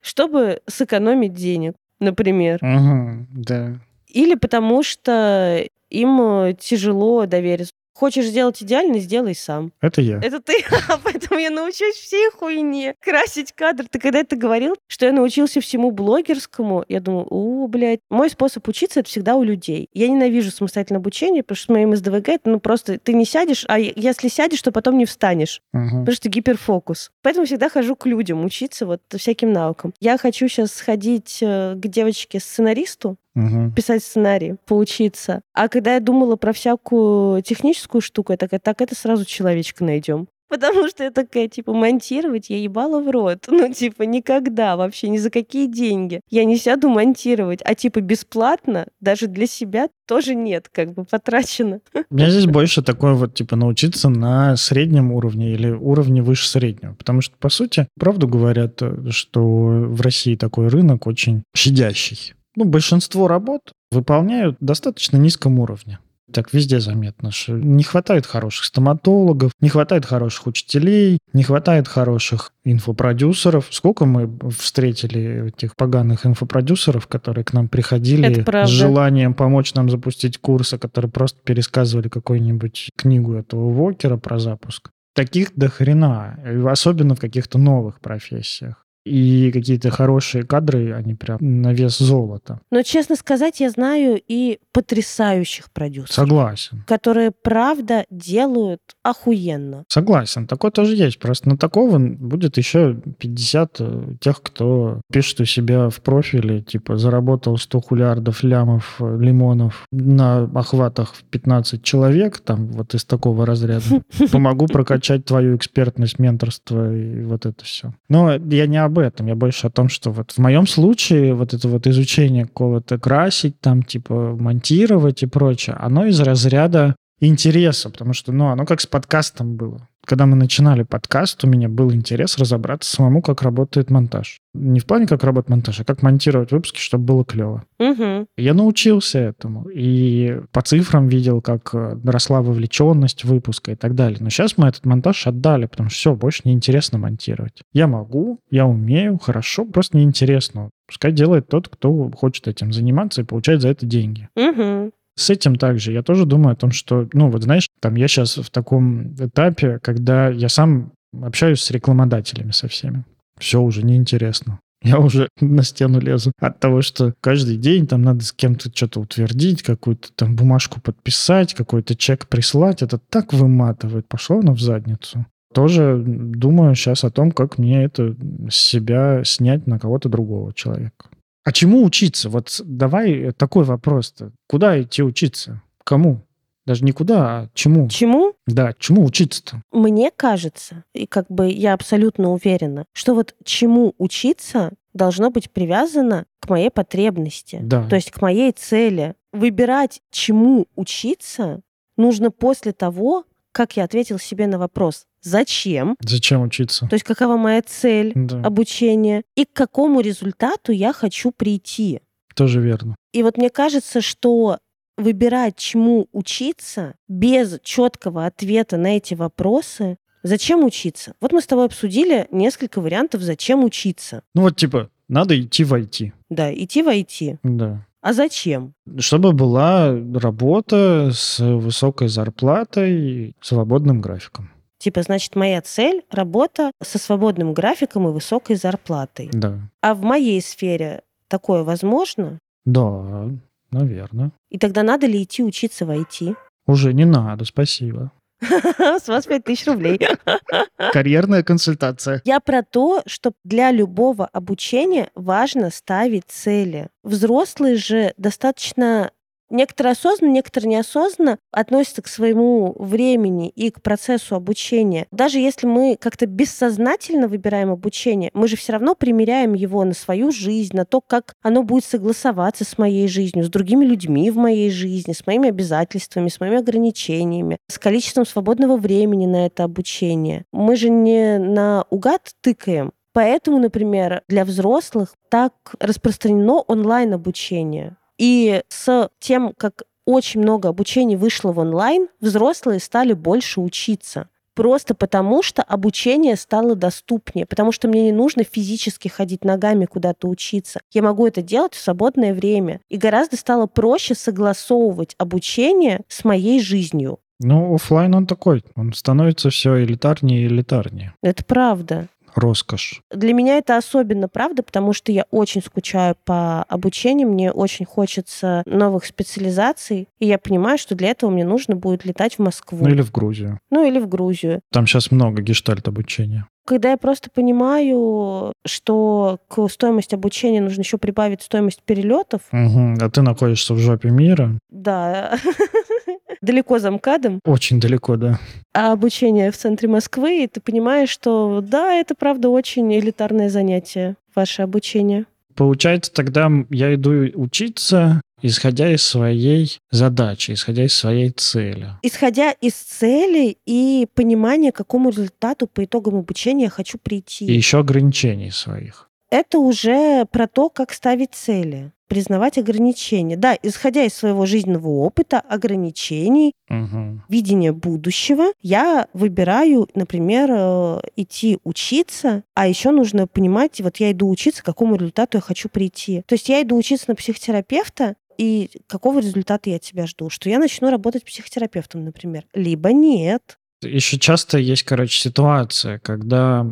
чтобы сэкономить денег, например. да. Или потому что им э, тяжело довериться. Хочешь сделать идеально, сделай сам. Это я. Это ты. *laughs* А поэтому я научусь всей хуйне. Красить кадр. Ты когда это говорил, что я научился всему блогерскому, я думаю, о, блядь. Мой способ учиться — это всегда у людей. Я ненавижу самостоятельное обучение, потому что с моим СДВГ это, ну, просто ты не сядешь, а если сядешь, то потом не встанешь. Угу. Потому что гиперфокус. Поэтому всегда хожу к людям учиться вот всяким навыкам. Я хочу сейчас сходить э, к девочке-сценаристу, угу. писать сценарий, поучиться. А когда я думала про всякую техническую штуку, я такая, так, это сразу человечка найдем. Потому что я такая, типа, монтировать я ебала в рот. *laughs* Ну, типа, никогда вообще, ни за какие деньги. Я не сяду монтировать. А, типа, бесплатно, даже для себя тоже нет, как бы потрачено. У меня здесь больше такое вот, типа, научиться на среднем уровне или уровне выше среднего. Потому что, по сути, правду говорят, что в России такой рынок очень щадящий ну, большинство работ выполняют достаточно низком уровне. Так везде заметно, что не хватает хороших стоматологов, не хватает хороших учителей, не хватает хороших инфопродюсеров. Сколько мы встретили этих поганых инфопродюсеров, которые к нам приходили с желанием помочь нам запустить курсы, которые просто пересказывали какую-нибудь книгу этого Вокера про запуск. Таких до хрена, особенно в каких-то новых профессиях и какие-то хорошие кадры, они прям на вес золота. Но, честно сказать, я знаю и потрясающих продюсеров. Согласен. Которые, правда, делают охуенно. Согласен. Такое тоже есть. Просто на такого будет еще 50 э, тех, кто пишет у себя в профиле, типа, заработал 100 хулиардов лямов, э, лимонов на охватах в 15 человек, там, вот из такого разряда. *laughs* Помогу прокачать твою экспертность, менторство и вот это все. Но я не об этом, я больше о том, что вот в моем случае вот это вот изучение какого-то красить, там типа монтировать и прочее, оно из разряда интереса, потому что, ну, оно как с подкастом было когда мы начинали подкаст, у меня был интерес разобраться самому, как работает монтаж. Не в плане, как работает монтаж, а как монтировать выпуски, чтобы было клево. Угу. Я научился этому. И по цифрам видел, как э, росла вовлеченность выпуска и так далее. Но сейчас мы этот монтаж отдали, потому что все, больше неинтересно монтировать. Я могу, я умею, хорошо, просто неинтересно. Пускай делает тот, кто хочет этим заниматься и получает за это деньги. Угу. С этим также я тоже думаю о том, что, ну, вот знаешь, там я сейчас в таком этапе, когда я сам общаюсь с рекламодателями со всеми. Все уже неинтересно. Я уже *laughs* на стену лезу от того, что каждый день там надо с кем-то что-то утвердить, какую-то там бумажку подписать, какой-то чек прислать. Это так выматывает. Пошло оно в задницу. Тоже думаю сейчас о том, как мне это с себя снять на кого-то другого человека. А чему учиться? Вот давай такой вопрос-то. Куда идти учиться? Кому? Даже не куда, а чему? Чему? Да, чему учиться-то? Мне кажется, и как бы я абсолютно уверена, что вот чему учиться должно быть привязано к моей потребности. Да. То есть к моей цели. Выбирать, чему учиться, нужно после того, как я ответил себе на вопрос, зачем. Зачем учиться? То есть какова моя цель да. обучения и к какому результату я хочу прийти. Тоже верно. И вот мне кажется, что выбирать, чему учиться, без четкого ответа на эти вопросы, зачем учиться? Вот мы с тобой обсудили несколько вариантов, зачем учиться. Ну вот типа, надо идти в IT. Да, идти в IT. Да. А зачем? Чтобы была работа с высокой зарплатой, свободным графиком. Типа, значит, моя цель — работа со свободным графиком и высокой зарплатой. Да. А в моей сфере такое возможно? Да, наверное. И тогда надо ли идти учиться в IT? Уже не надо, спасибо. *laughs* С вас 5000 рублей. *laughs* Карьерная консультация. Я про то, что для любого обучения важно ставить цели. Взрослые же достаточно Некоторые осознанно, некоторые неосознанно относятся к своему времени и к процессу обучения. Даже если мы как-то бессознательно выбираем обучение, мы же все равно примеряем его на свою жизнь, на то, как оно будет согласоваться с моей жизнью, с другими людьми в моей жизни, с моими обязательствами, с моими ограничениями, с количеством свободного времени на это обучение. Мы же не на угад тыкаем, Поэтому, например, для взрослых так распространено онлайн-обучение. И с тем, как очень много обучений вышло в онлайн, взрослые стали больше учиться. Просто потому, что обучение стало доступнее, потому что мне не нужно физически ходить ногами куда-то учиться. Я могу это делать в свободное время. И гораздо стало проще согласовывать обучение с моей жизнью. Ну, офлайн он такой, он становится все элитарнее и элитарнее. Это правда роскошь. Для меня это особенно правда, потому что я очень скучаю по обучению, мне очень хочется новых специализаций, и я понимаю, что для этого мне нужно будет летать в Москву. Ну или в Грузию. Ну или в Грузию. Там сейчас много гештальт обучения когда я просто понимаю, что к стоимости обучения нужно еще прибавить стоимость перелетов. Угу. А ты находишься в жопе мира. Да. *laughs* далеко за МКАДом. Очень далеко, да. А обучение в центре Москвы, и ты понимаешь, что да, это правда очень элитарное занятие, ваше обучение. Получается, тогда я иду учиться, исходя из своей задачи, исходя из своей цели. Исходя из цели и понимания, к какому результату по итогам обучения я хочу прийти. И еще ограничений своих. Это уже про то, как ставить цели признавать ограничения. Да, исходя из своего жизненного опыта, ограничений, угу. видения будущего, я выбираю, например, э, идти учиться, а еще нужно понимать, вот я иду учиться, к какому результату я хочу прийти. То есть я иду учиться на психотерапевта, и какого результата я тебя жду? Что я начну работать психотерапевтом, например. Либо нет. Еще часто есть, короче, ситуация, когда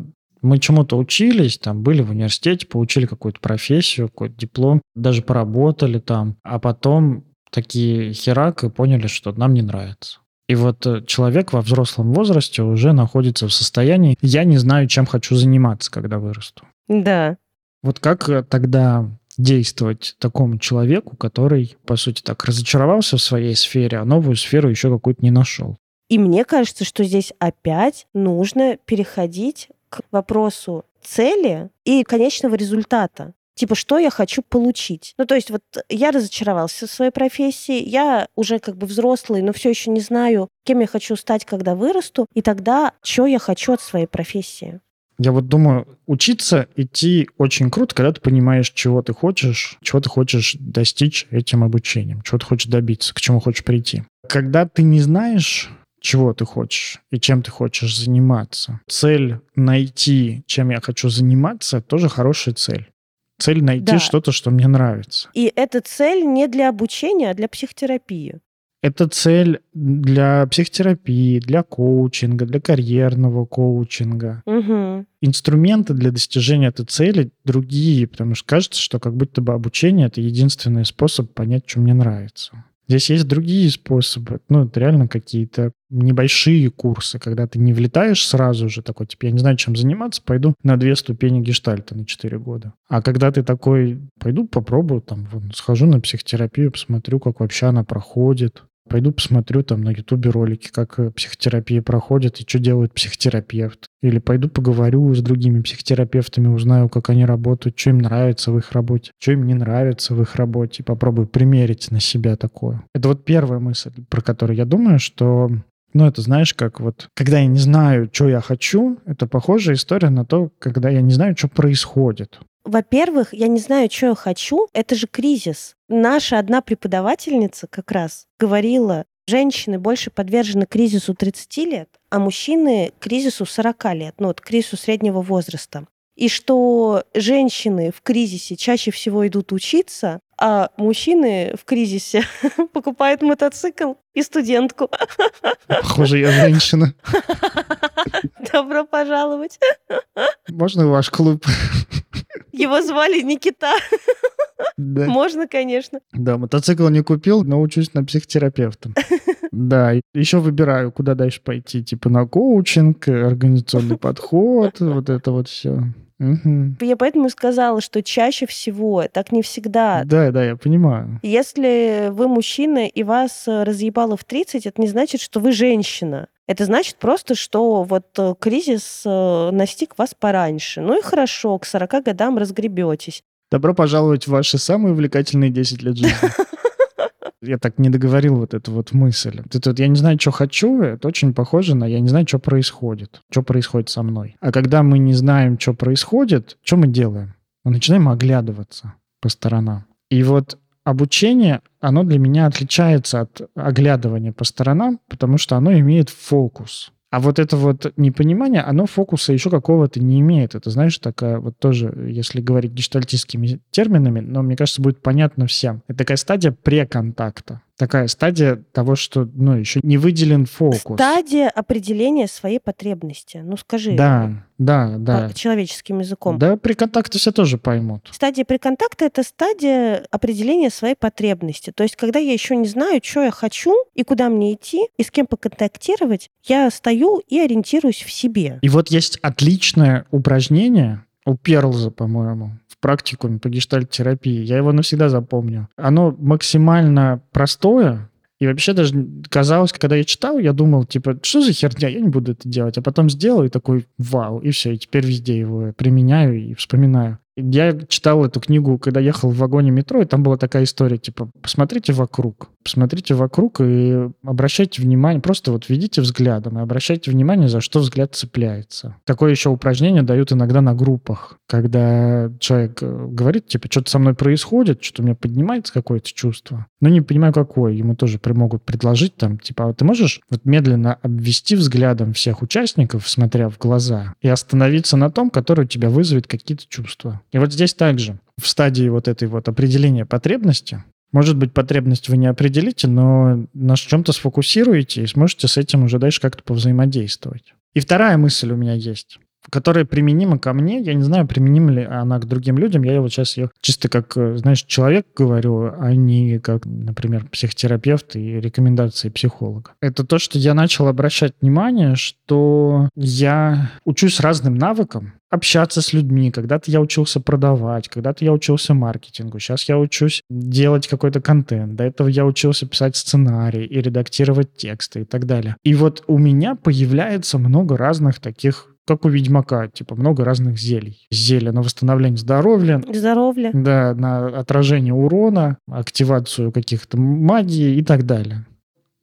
мы чему-то учились, там были в университете, получили какую-то профессию, какой-то диплом, даже поработали там, а потом такие херак и поняли, что нам не нравится. И вот э, человек во взрослом возрасте уже находится в состоянии «я не знаю, чем хочу заниматься, когда вырасту». Да. Вот как э, тогда действовать такому человеку, который, по сути, так разочаровался в своей сфере, а новую сферу еще какую-то не нашел? И мне кажется, что здесь опять нужно переходить к вопросу цели и конечного результата. Типа, что я хочу получить? Ну, то есть вот я разочаровался в своей профессии, я уже как бы взрослый, но все еще не знаю, кем я хочу стать, когда вырасту, и тогда, что я хочу от своей профессии. Я вот думаю, учиться идти очень круто, когда ты понимаешь, чего ты хочешь, чего ты хочешь достичь этим обучением, чего ты хочешь добиться, к чему хочешь прийти. Когда ты не знаешь, чего ты хочешь и чем ты хочешь заниматься. Цель найти, чем я хочу заниматься, тоже хорошая цель. Цель найти да. что-то, что мне нравится. И эта цель не для обучения, а для психотерапии. Это цель для психотерапии, для коучинга, для карьерного коучинга. Угу. Инструменты для достижения этой цели другие, потому что кажется, что как будто бы обучение — это единственный способ понять, что мне нравится. Здесь есть другие способы. Ну, это реально какие-то небольшие курсы, когда ты не влетаешь сразу же такой, типа, я не знаю, чем заниматься, пойду на две ступени гештальта на 4 года. А когда ты такой, пойду попробую, там, вон, схожу на психотерапию, посмотрю, как вообще она проходит, Пойду посмотрю там на ютубе ролики, как э, психотерапия проходит и что делает психотерапевт. Или пойду поговорю с другими психотерапевтами, узнаю, как они работают, что им нравится в их работе, что им не нравится в их работе, и попробую примерить на себя такое. Это вот первая мысль, про которую я думаю, что ну, это знаешь, как вот, когда я не знаю, что я хочу, это похожая история на то, когда я не знаю, что происходит. Во-первых, я не знаю, что я хочу. Это же кризис. Наша одна преподавательница как раз говорила, женщины больше подвержены кризису 30 лет, а мужчины кризису 40 лет, ну вот кризису среднего возраста. И что женщины в кризисе чаще всего идут учиться, а мужчины в кризисе *laughs* покупают мотоцикл и студентку. Похоже, я женщина. *laughs* Добро пожаловать. Можно ваш клуб? Его звали Никита. Да. Можно, конечно. Да, мотоцикл не купил, но учусь на психотерапевта. Да, еще выбираю, куда дальше пойти. Типа на коучинг, организационный подход, вот это вот все. Мгм. Я поэтому и сказала, что чаще всего, так не всегда. Да, да, я понимаю. Если вы мужчина и вас э, разъебало в 30, это не значит, что вы женщина. Это значит просто, что вот э, кризис э, настиг вас пораньше. Ну и хорошо, к 40 годам разгребетесь. Добро пожаловать в ваши самые увлекательные 10 лет жизни. *laughs* Я так не договорил вот эту вот мысль. Это вот я не знаю, что хочу, это очень похоже на я не знаю, что происходит, что происходит со мной. А когда мы не знаем, что происходит, что мы делаем? Мы начинаем оглядываться по сторонам. И вот обучение, оно для меня отличается от оглядывания по сторонам, потому что оно имеет фокус. А вот это вот непонимание, оно фокуса еще какого-то не имеет. Это, знаешь, такая вот тоже, если говорить гештальтистскими терминами, но мне кажется, будет понятно всем. Это такая стадия преконтакта. Такая стадия того, что, ну, еще не выделен фокус. Стадия определения своей потребности. Ну скажи. Да, да, да. по- человеческим языком. Да, при контакте все тоже поймут. Стадия приконтакта — это стадия определения своей потребности. То есть, когда я еще не знаю, что я хочу и куда мне идти, и с кем поконтактировать, я стою и ориентируюсь в себе. И вот есть отличное упражнение у Перлза, по-моему, в практикуме по гештальт-терапии. Я его навсегда запомню. Оно максимально простое, и вообще даже казалось, когда я читал, я думал, типа, что за херня, я не буду это делать. А потом сделал и такой, вау, и все, и теперь везде его применяю и вспоминаю. Я читал эту книгу, когда ехал в вагоне метро, и там была такая история, типа, посмотрите вокруг, посмотрите вокруг и обращайте внимание, просто вот ведите взглядом и обращайте внимание, за что взгляд цепляется. Такое еще упражнение дают иногда на группах, когда человек э, говорит, типа, что-то со мной происходит, что-то у меня поднимается какое-то чувство, но не понимаю, какое. Ему тоже могут предложить там, типа, а ты можешь вот медленно обвести взглядом всех участников, смотря в глаза, и остановиться на том, который у тебя вызовет какие-то чувства. И вот здесь также, в стадии вот этой вот определения потребности, может быть, потребность вы не определите, но на чем-то сфокусируете и сможете с этим уже дальше как-то повзаимодействовать. И вторая мысль у меня есть которая применима ко мне. Я не знаю, применима ли она к другим людям. Я вот сейчас ее чисто как, э, знаешь, человек говорю, а не как, например, психотерапевт и рекомендации психолога. Это то, что я начал обращать внимание, что я учусь разным навыкам, общаться с людьми. Когда-то я учился продавать, когда-то я учился маркетингу. Сейчас я учусь делать какой-то контент. До этого я учился писать сценарий и редактировать тексты и так далее. И вот у меня появляется много разных таких как у Ведьмака, типа много разных зелий. Зелье на восстановление здоровья, Здоровье. да, на отражение урона, активацию каких-то магии и так далее.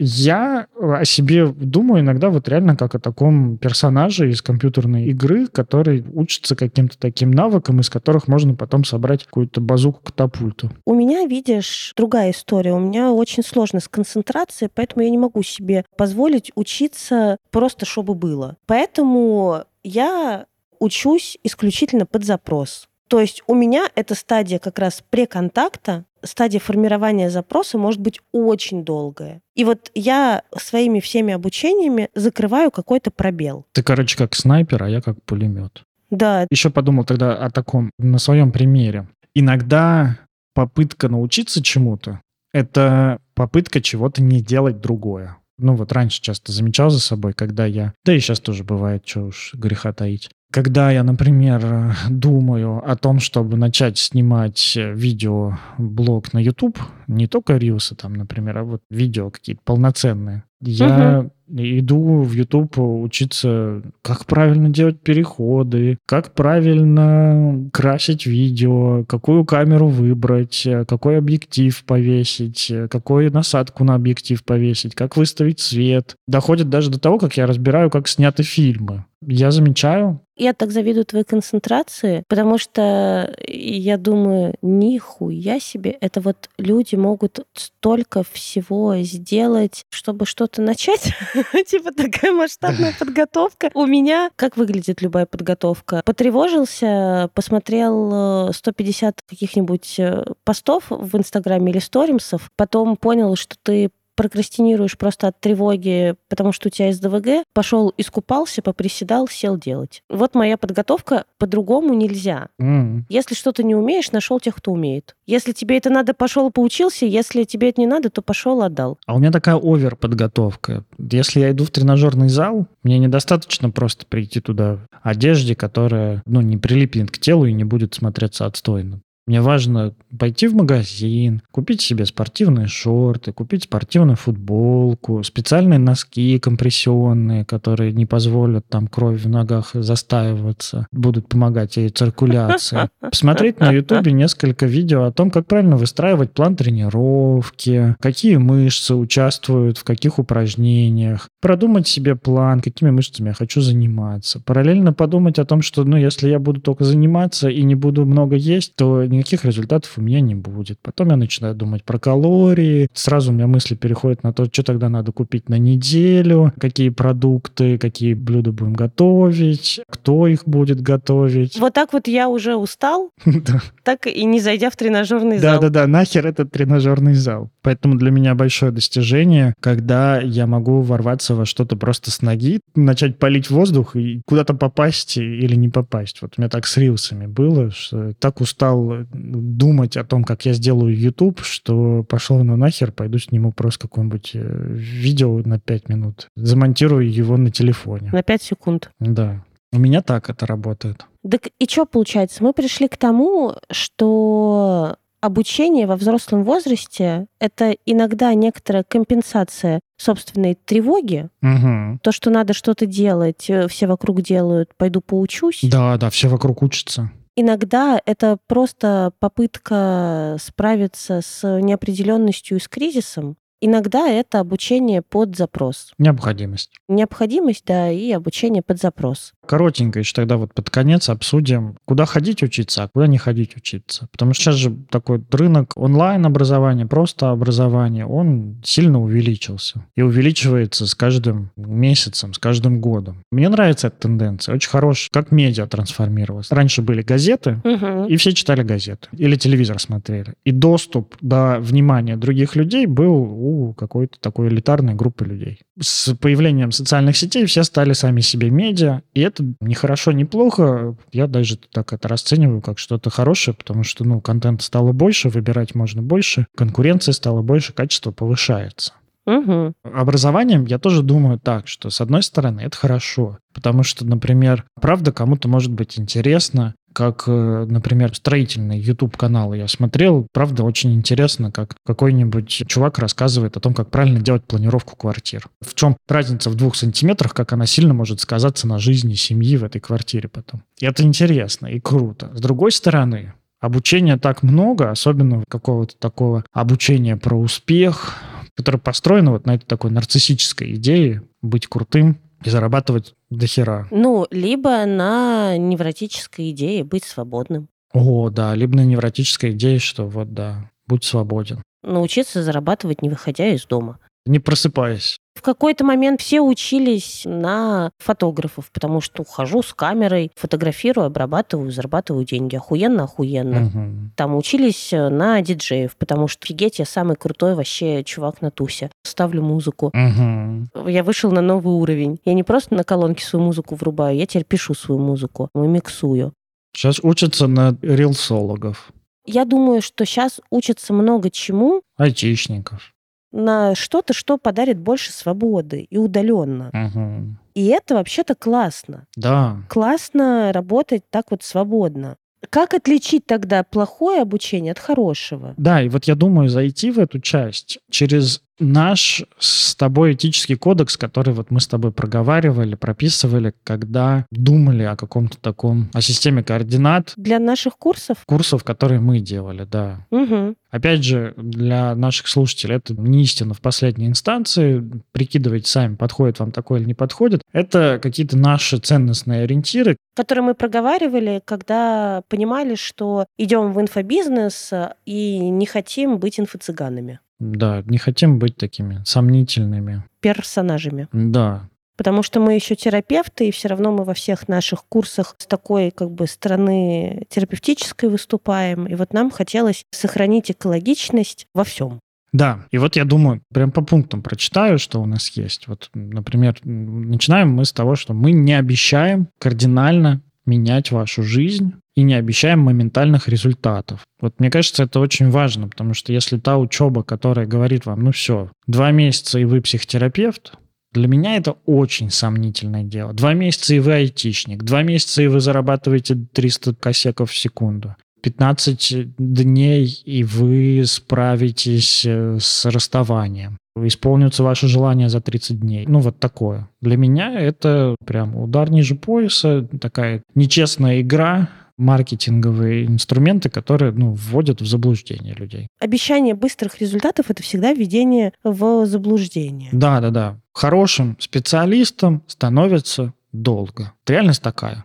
Я о себе думаю иногда вот реально как о таком персонаже из компьютерной игры, который учится каким-то таким навыкам, из которых можно потом собрать какую-то базуку-катапульту. У меня, видишь, другая история. У меня очень сложно с концентрацией, поэтому я не могу себе позволить учиться просто, чтобы было. Поэтому я учусь исключительно под запрос. То есть у меня эта стадия как раз преконтакта, стадия формирования запроса может быть очень долгая. И вот я своими всеми обучениями закрываю какой-то пробел. Ты, короче, как снайпер, а я как пулемет. Да, Еще подумал тогда о таком, на своем примере. Иногда попытка научиться чему-то — это попытка чего-то не делать другое. Ну вот раньше часто замечал за собой, когда я... Да и сейчас тоже бывает, что уж греха таить. Когда я, например, *laughs* думаю о том, чтобы начать снимать видеоблог на YouTube, не только рилсы там, например, а вот видео какие-то полноценные, я иду в YouTube учиться, как правильно делать переходы, как правильно красить видео, какую камеру выбрать, э, какой объектив повесить, э, какую насадку на объектив повесить, как выставить свет. Доходит даже до того, как я разбираю, как сняты фильмы. Я замечаю, Я так завидую твоей концентрации, потому что я думаю, нихуя себе, это вот люди могут столько всего сделать, чтобы что-то начать. *laughs* *laughs* Типа такая масштабная *laughs* подготовка. У меня, как выглядит любая подготовка? Потревожился, посмотрел э, 150 каких-нибудь э, постов в Инстаграме или сторимсов, потом понял, что ты прокрастинируешь просто от тревоги, потому что у тебя СДВГ, пошел искупался, поприседал, сел делать. Вот моя подготовка, по-другому нельзя. М. Если что-то не умеешь, нашел тех, кто умеет. Если тебе это надо, пошел поучился. Если тебе это не надо, то пошел отдал. А у меня такая овер подготовка. Если я иду в тренажерный зал, мне недостаточно просто прийти туда в одежде, которая ну, не прилипнет к телу и не будет смотреться отстойно. Мне важно пойти в магазин, купить себе спортивные шорты, купить спортивную футболку, специальные носки компрессионные, которые не позволят там кровь в ногах застаиваться, будут помогать ей циркуляции. Посмотреть на ютубе несколько видео о том, как правильно выстраивать план тренировки, какие мышцы участвуют в каких упражнениях, продумать себе план, какими мышцами я хочу заниматься. Параллельно подумать о том, что ну, если я буду только заниматься и не буду много есть, то никаких результатов у меня не будет. Потом я начинаю думать про калории. Сразу у меня мысли переходят на то, что тогда надо купить на неделю, какие продукты, какие блюда будем готовить, кто их будет готовить. Вот так вот я уже устал, *laughs* так и не зайдя в тренажерный зал. Да-да-да, нахер этот тренажерный зал. Поэтому для меня большое достижение, когда я могу ворваться во что-то просто с ноги, начать палить воздух и куда-то попасть или не попасть. Вот у меня так с рилсами было, что так устал думать о том, как я сделаю YouTube, что пошел ну нахер, пойду сниму просто какое-нибудь э, видео на 5 минут, замонтирую его на телефоне. На 5 секунд. Да. У меня так это работает. Так и что получается? Мы пришли к тому, что обучение во взрослом возрасте — это иногда некоторая компенсация собственной тревоги. Мгм. То, что надо что-то делать, э, все вокруг делают, пойду поучусь. Да, да, все вокруг учатся. Иногда это просто попытка справиться с неопределенностью и с кризисом. Иногда это обучение под запрос. Необходимость. Необходимость, да, и обучение под запрос. Коротенько еще тогда вот под конец обсудим, куда ходить учиться, а куда не ходить учиться. Потому что сейчас же такой рынок онлайн-образования, просто образования, он сильно увеличился. И увеличивается с каждым месяцем, с каждым годом. Мне нравится эта тенденция. Очень хорошая. Как медиа трансформировалась. Раньше были газеты, Мгм. и все читали газеты. Или телевизор смотрели. И доступ до внимания других людей был у какой-то такой элитарной группы людей. С появлением социальных сетей все стали сами себе медиа. И это не хорошо, не плохо. Я даже так это расцениваю как что-то хорошее, потому что, ну, контента стало больше, выбирать можно больше, конкуренция стала больше, качество повышается. Мгм. Образованием я тоже думаю так, что с одной стороны это хорошо, потому что, например, правда кому-то может быть интересно, как, э, например, строительные YouTube-каналы я смотрел, правда очень интересно, как какой-нибудь чувак рассказывает о том, как правильно делать планировку квартир. В чем разница в двух сантиметрах, как она сильно может сказаться на жизни семьи в этой квартире потом. И это интересно и круто. С другой стороны, Обучения так много, особенно какого-то такого обучения про успех, которое построено вот на этой такой нарциссической идее быть крутым и зарабатывать до хера. Ну, либо на невротической идее быть свободным. О, да, либо на невротической идее, что вот да, будь свободен. Научиться зарабатывать, не выходя из дома. Не просыпаясь. В какой-то момент все учились на фотографов, потому что ухожу с камерой, фотографирую, обрабатываю, зарабатываю деньги. Охуенно, охуенно. Мгм. Там учились э, на диджеев, потому что офигеть, я самый крутой вообще чувак на тусе. Ставлю музыку. Мгм. Я вышел на новый уровень. Я не просто на колонке свою музыку врубаю, я теперь пишу свою музыку, и миксую. Сейчас учатся на рилсологов, Я думаю, что сейчас учатся много чему айтишников. На что-то, что подарит больше свободы и удаленно. Мгм. И это вообще-то классно. Да. Классно работать так вот свободно. Как отличить тогда плохое обучение от хорошего? Да, и вот я думаю зайти в эту часть через наш с тобой этический кодекс, который вот мы с тобой проговаривали, прописывали, когда думали о каком-то таком, о системе координат Для наших курсов? курсов, которые мы делали, да. Угу. Опять же, для наших слушателей это не истина в последней инстанции. Прикидывайте сами, подходит вам такое или не подходит. Это какие-то наши ценностные ориентиры. Которые мы проговаривали, когда понимали, что идем в инфобизнес э, и не хотим быть инфо-цыганами, Да, не хотим быть такими сомнительными. персонажами. Да, Потому что мы еще терапевты, и все равно мы во всех наших курсах с такой как бы стороны терапевтической выступаем. И вот нам хотелось сохранить экологичность во всем. Да, и вот я думаю, прям по пунктам прочитаю, что у нас есть. Вот, например, начинаем мы с того, что мы не обещаем кардинально менять вашу жизнь и не обещаем моментальных результатов. Вот мне кажется, это очень важно, потому что если та учеба, которая говорит вам, ну все, два месяца и вы психотерапевт, для меня это очень сомнительное дело. Два месяца и вы айтишник, два месяца и вы зарабатываете 300 косяков в секунду. 15 дней, и вы справитесь э, с расставанием. Исполнится ваше желание за 30 дней. Ну, вот такое. Для меня это прям удар ниже пояса, такая нечестная игра, маркетинговые инструменты, которые ну, вводят в заблуждение людей. Обещание быстрых результатов это всегда введение в заблуждение. Да, да, да. Хорошим специалистом становится долго. Реальность такая.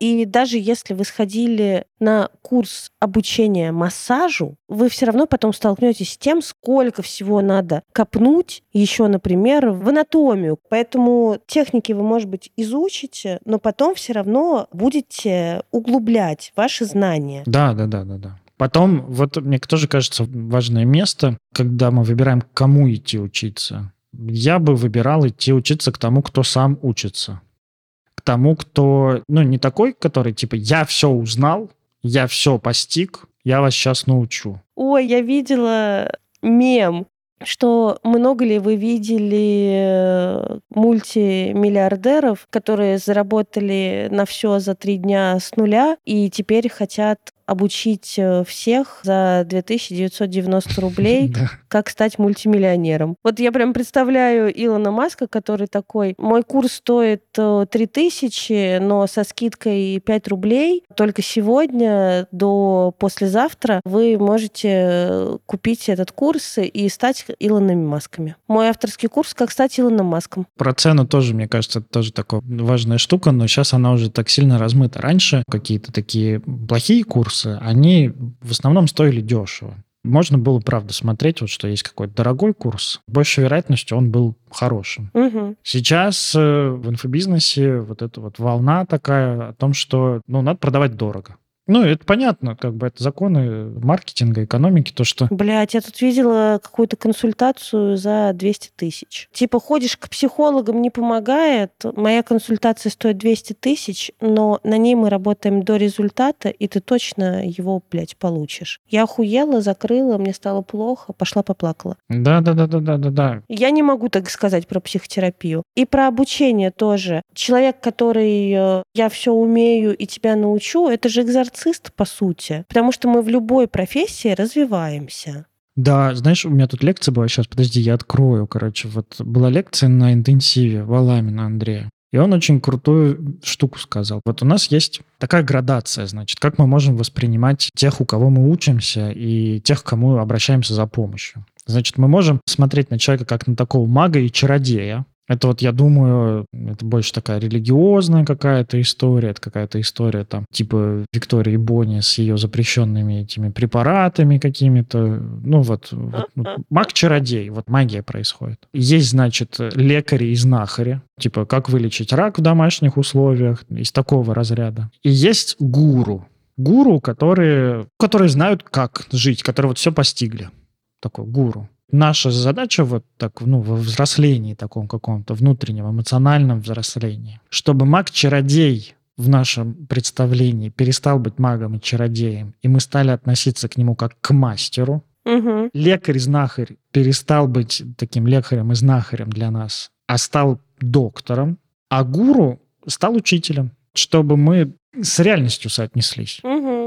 И даже если вы сходили на курс обучения массажу, вы все равно потом столкнетесь с тем, сколько всего надо копнуть еще, например, в анатомию. Поэтому техники вы, может быть, изучите, но потом все равно будете углублять ваши знания. Да, да, да, да, да. Потом, вот мне тоже кажется важное место, когда мы выбираем, кому идти учиться. Я бы выбирал идти учиться к тому, кто сам учится к тому, кто, ну, не такой, который типа «я все узнал, я все постиг, я вас сейчас научу». Ой, я видела мем, что много ли вы видели э, мультимиллиардеров, которые заработали на все за три дня с нуля и теперь хотят обучить э, всех за 2990 рублей, *laughs* как стать мультимиллионером. Вот я прям представляю Илона Маска, который такой, мой курс стоит 3000, э, но со скидкой 5 рублей. Только сегодня до послезавтра вы можете э, купить этот курс и стать Илонами Масками. Мой авторский курс «Как стать Илоном Маском». Про цену тоже, мне кажется, это тоже такая важная штука, но сейчас она уже так сильно размыта. Раньше какие-то такие плохие курсы, курсы, они в основном стоили дешево. Можно было, правда, смотреть, вот что есть какой-то дорогой курс. Большей вероятностью он был хорошим. Угу. Сейчас э, в инфобизнесе вот эта вот волна такая о том, что ну, надо продавать дорого. Ну, это понятно, как бы это законы маркетинга, экономики, то, что... Блять, я тут видела какую-то консультацию за 200 тысяч. Типа ходишь к психологам, не помогает, моя консультация стоит 200 тысяч, но на ней мы работаем до результата, и ты точно его, блядь, получишь. Я охуела, закрыла, мне стало плохо, пошла поплакала. Да-да-да-да-да-да. Я не могу так сказать про психотерапию. И про обучение тоже. Человек, который э, я все умею и тебя научу, это же экзорцист нарцисст, по сути, потому что мы в любой профессии развиваемся. Да, знаешь, у меня тут лекция была, сейчас, подожди, я открою, короче, вот была лекция на интенсиве Валамина Андрея. И он очень крутую штуку сказал. Вот у нас есть такая градация, значит, как мы можем воспринимать тех, у кого мы учимся, и тех, к кому обращаемся за помощью. Значит, мы можем смотреть на человека как на такого мага и чародея, это вот, я думаю, это больше такая религиозная какая-то история, это какая-то история там типа Виктории Бони с ее запрещенными этими препаратами какими-то. Ну вот, вот, вот маг-чародей, вот магия происходит. Есть, значит, лекари и знахари, типа как вылечить рак в домашних условиях, из такого разряда. И есть гуру, гуру, которые, которые знают, как жить, которые вот все постигли. Такой гуру наша задача вот так, ну, во взрослении таком каком-то, внутреннем, эмоциональном взрослении, чтобы маг-чародей в нашем представлении перестал быть магом и чародеем, и мы стали относиться к нему как к мастеру. Угу. Лекарь-знахарь перестал быть таким лекарем и знахарем для нас, а стал доктором, а гуру стал учителем, чтобы мы с реальностью соотнеслись. Угу.